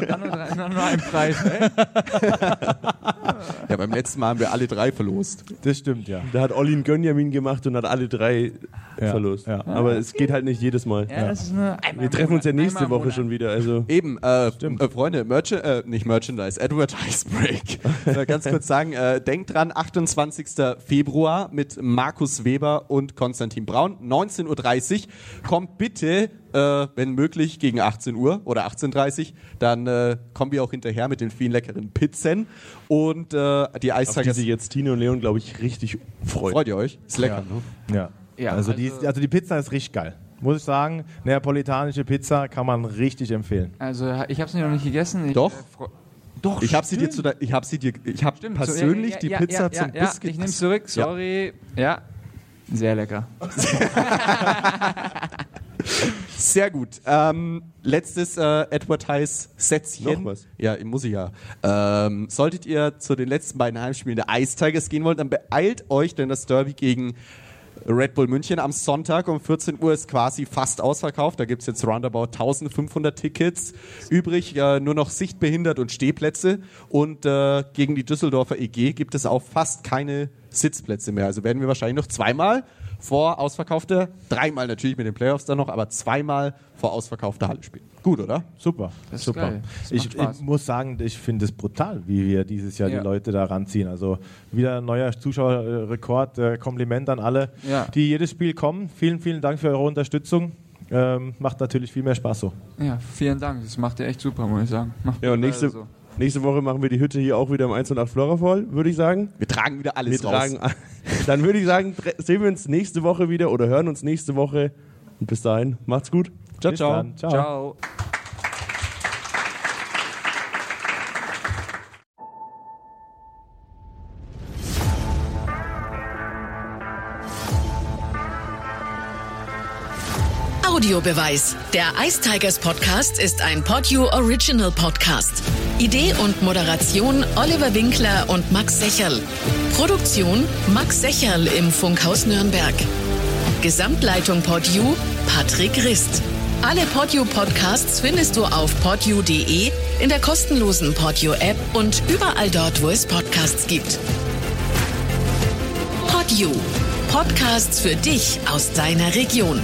E: Und dann nur, drei- nur ein Preis. Ne?
B: Ja, beim letzten Mal haben wir alle drei verlost.
D: Das stimmt, ja.
C: Da hat Olli einen Gönjamin gemacht und hat alle drei
D: Ja,
C: verlost.
D: ja.
C: Aber es geht halt nicht jedes Mal.
E: Ja, das ist nur einmal
C: Wir treffen uns ja nächste Woche
E: Monat.
C: schon wieder. Also
B: Eben, äh, äh, Freunde, Merch äh, nicht Merchandise, Advertise Break. Ich will ganz kurz sagen, äh, denkt dran, 28. Februar mit Markus Weber und Konstantin Braun, 19.30 Uhr. Kommt bitte, äh, wenn möglich, gegen 18 Uhr oder 18.30 Uhr. Dann äh, kommen wir auch hinterher mit den vielen leckeren Pizzen. Und äh, die
C: auf die sich jetzt Tino und Leon, glaube ich, richtig freuen.
B: Freut ihr euch? Ist lecker, ne?
D: Ja.
E: Ja,
D: also, die,
E: also-
D: also die Pizza ist richtig geil. Muss ich sagen, neapolitanische Pizza kann man richtig empfehlen.
E: Also, ich habe es noch nicht gegessen. Ich,
B: Doch.
E: äh, Doch,
B: Ich habe sie dir zu der, ich habe sie dir, ich habe persönlich
E: so, ja,
B: die
E: ja,
B: Pizza
E: ja,
B: zum
E: ja,
B: Biscuit.
E: Ja, ich nehme zurück,
B: Ja.
E: sorry. Ja. Sehr lecker.
B: Sehr gut. Ähm, letztes äh, Advertise-Sätzchen.
C: Noch was?
B: Ja, muss ich ja. Ähm, solltet ihr zu den letzten beiden Heimspielen der Ice Tigers gehen wollen, dann beeilt euch, denn das Derby gegen Red Bull München am Sonntag um 14 Uhr ist quasi fast ausverkauft. Da gibt es jetzt roundabout 1500 Tickets übrig, äh, nur noch sichtbehindert und Stehplätze. Und äh, gegen die Düsseldorfer EG gibt es auch fast keine Sitzplätze mehr. Also werden wir wahrscheinlich noch zweimal vor ausverkaufter, dreimal natürlich mit den Playoffs dann noch, aber zweimal vor ausverkaufter Halle spielen. Gut, oder?
D: Super.
E: Das ist
D: super.
E: geil. Das
D: Ich, ich muss sagen, ich finde es brutal, wie wir dieses Jahr
E: Ja.
D: die Leute da ranziehen. Also wieder ein neuer Zuschauerrekord. Äh, Kompliment an alle,
E: Ja.
D: die jedes Spiel kommen. Vielen, vielen Dank für eure Unterstützung. Ähm, macht natürlich viel mehr Spaß so.
E: Ja, vielen Dank. Das macht ihr echt super, muss ich sagen. Macht
C: Ja, und nächste,
E: so.
C: Nächste Woche machen wir die Hütte hier auch wieder im 108 Flora voll, würde ich sagen.
B: Wir tragen wieder alles
C: Wir
B: raus.
C: tragen, dann würde ich sagen, sehen wir uns nächste Woche wieder oder hören uns nächste Woche Und bis dahin, macht's gut.
B: Ciao,
D: Bis
B: ciao.
D: dann. Ciao.
E: Ciao.
J: Audiobeweis. Der Ice Tigers Podcast ist ein Podyou Original Podcast. Idee und Moderation Oliver Winkler und Max Secherl. Produktion Max Secherl im Funkhaus Nürnberg. Gesamtleitung Podyou Patrick Rist. Alle Podyou Podcasts findest du auf podyou.de, in der kostenlosen Podyou App und überall dort, wo es Podcasts gibt. Podyou. Podcasts für dich aus deiner Region.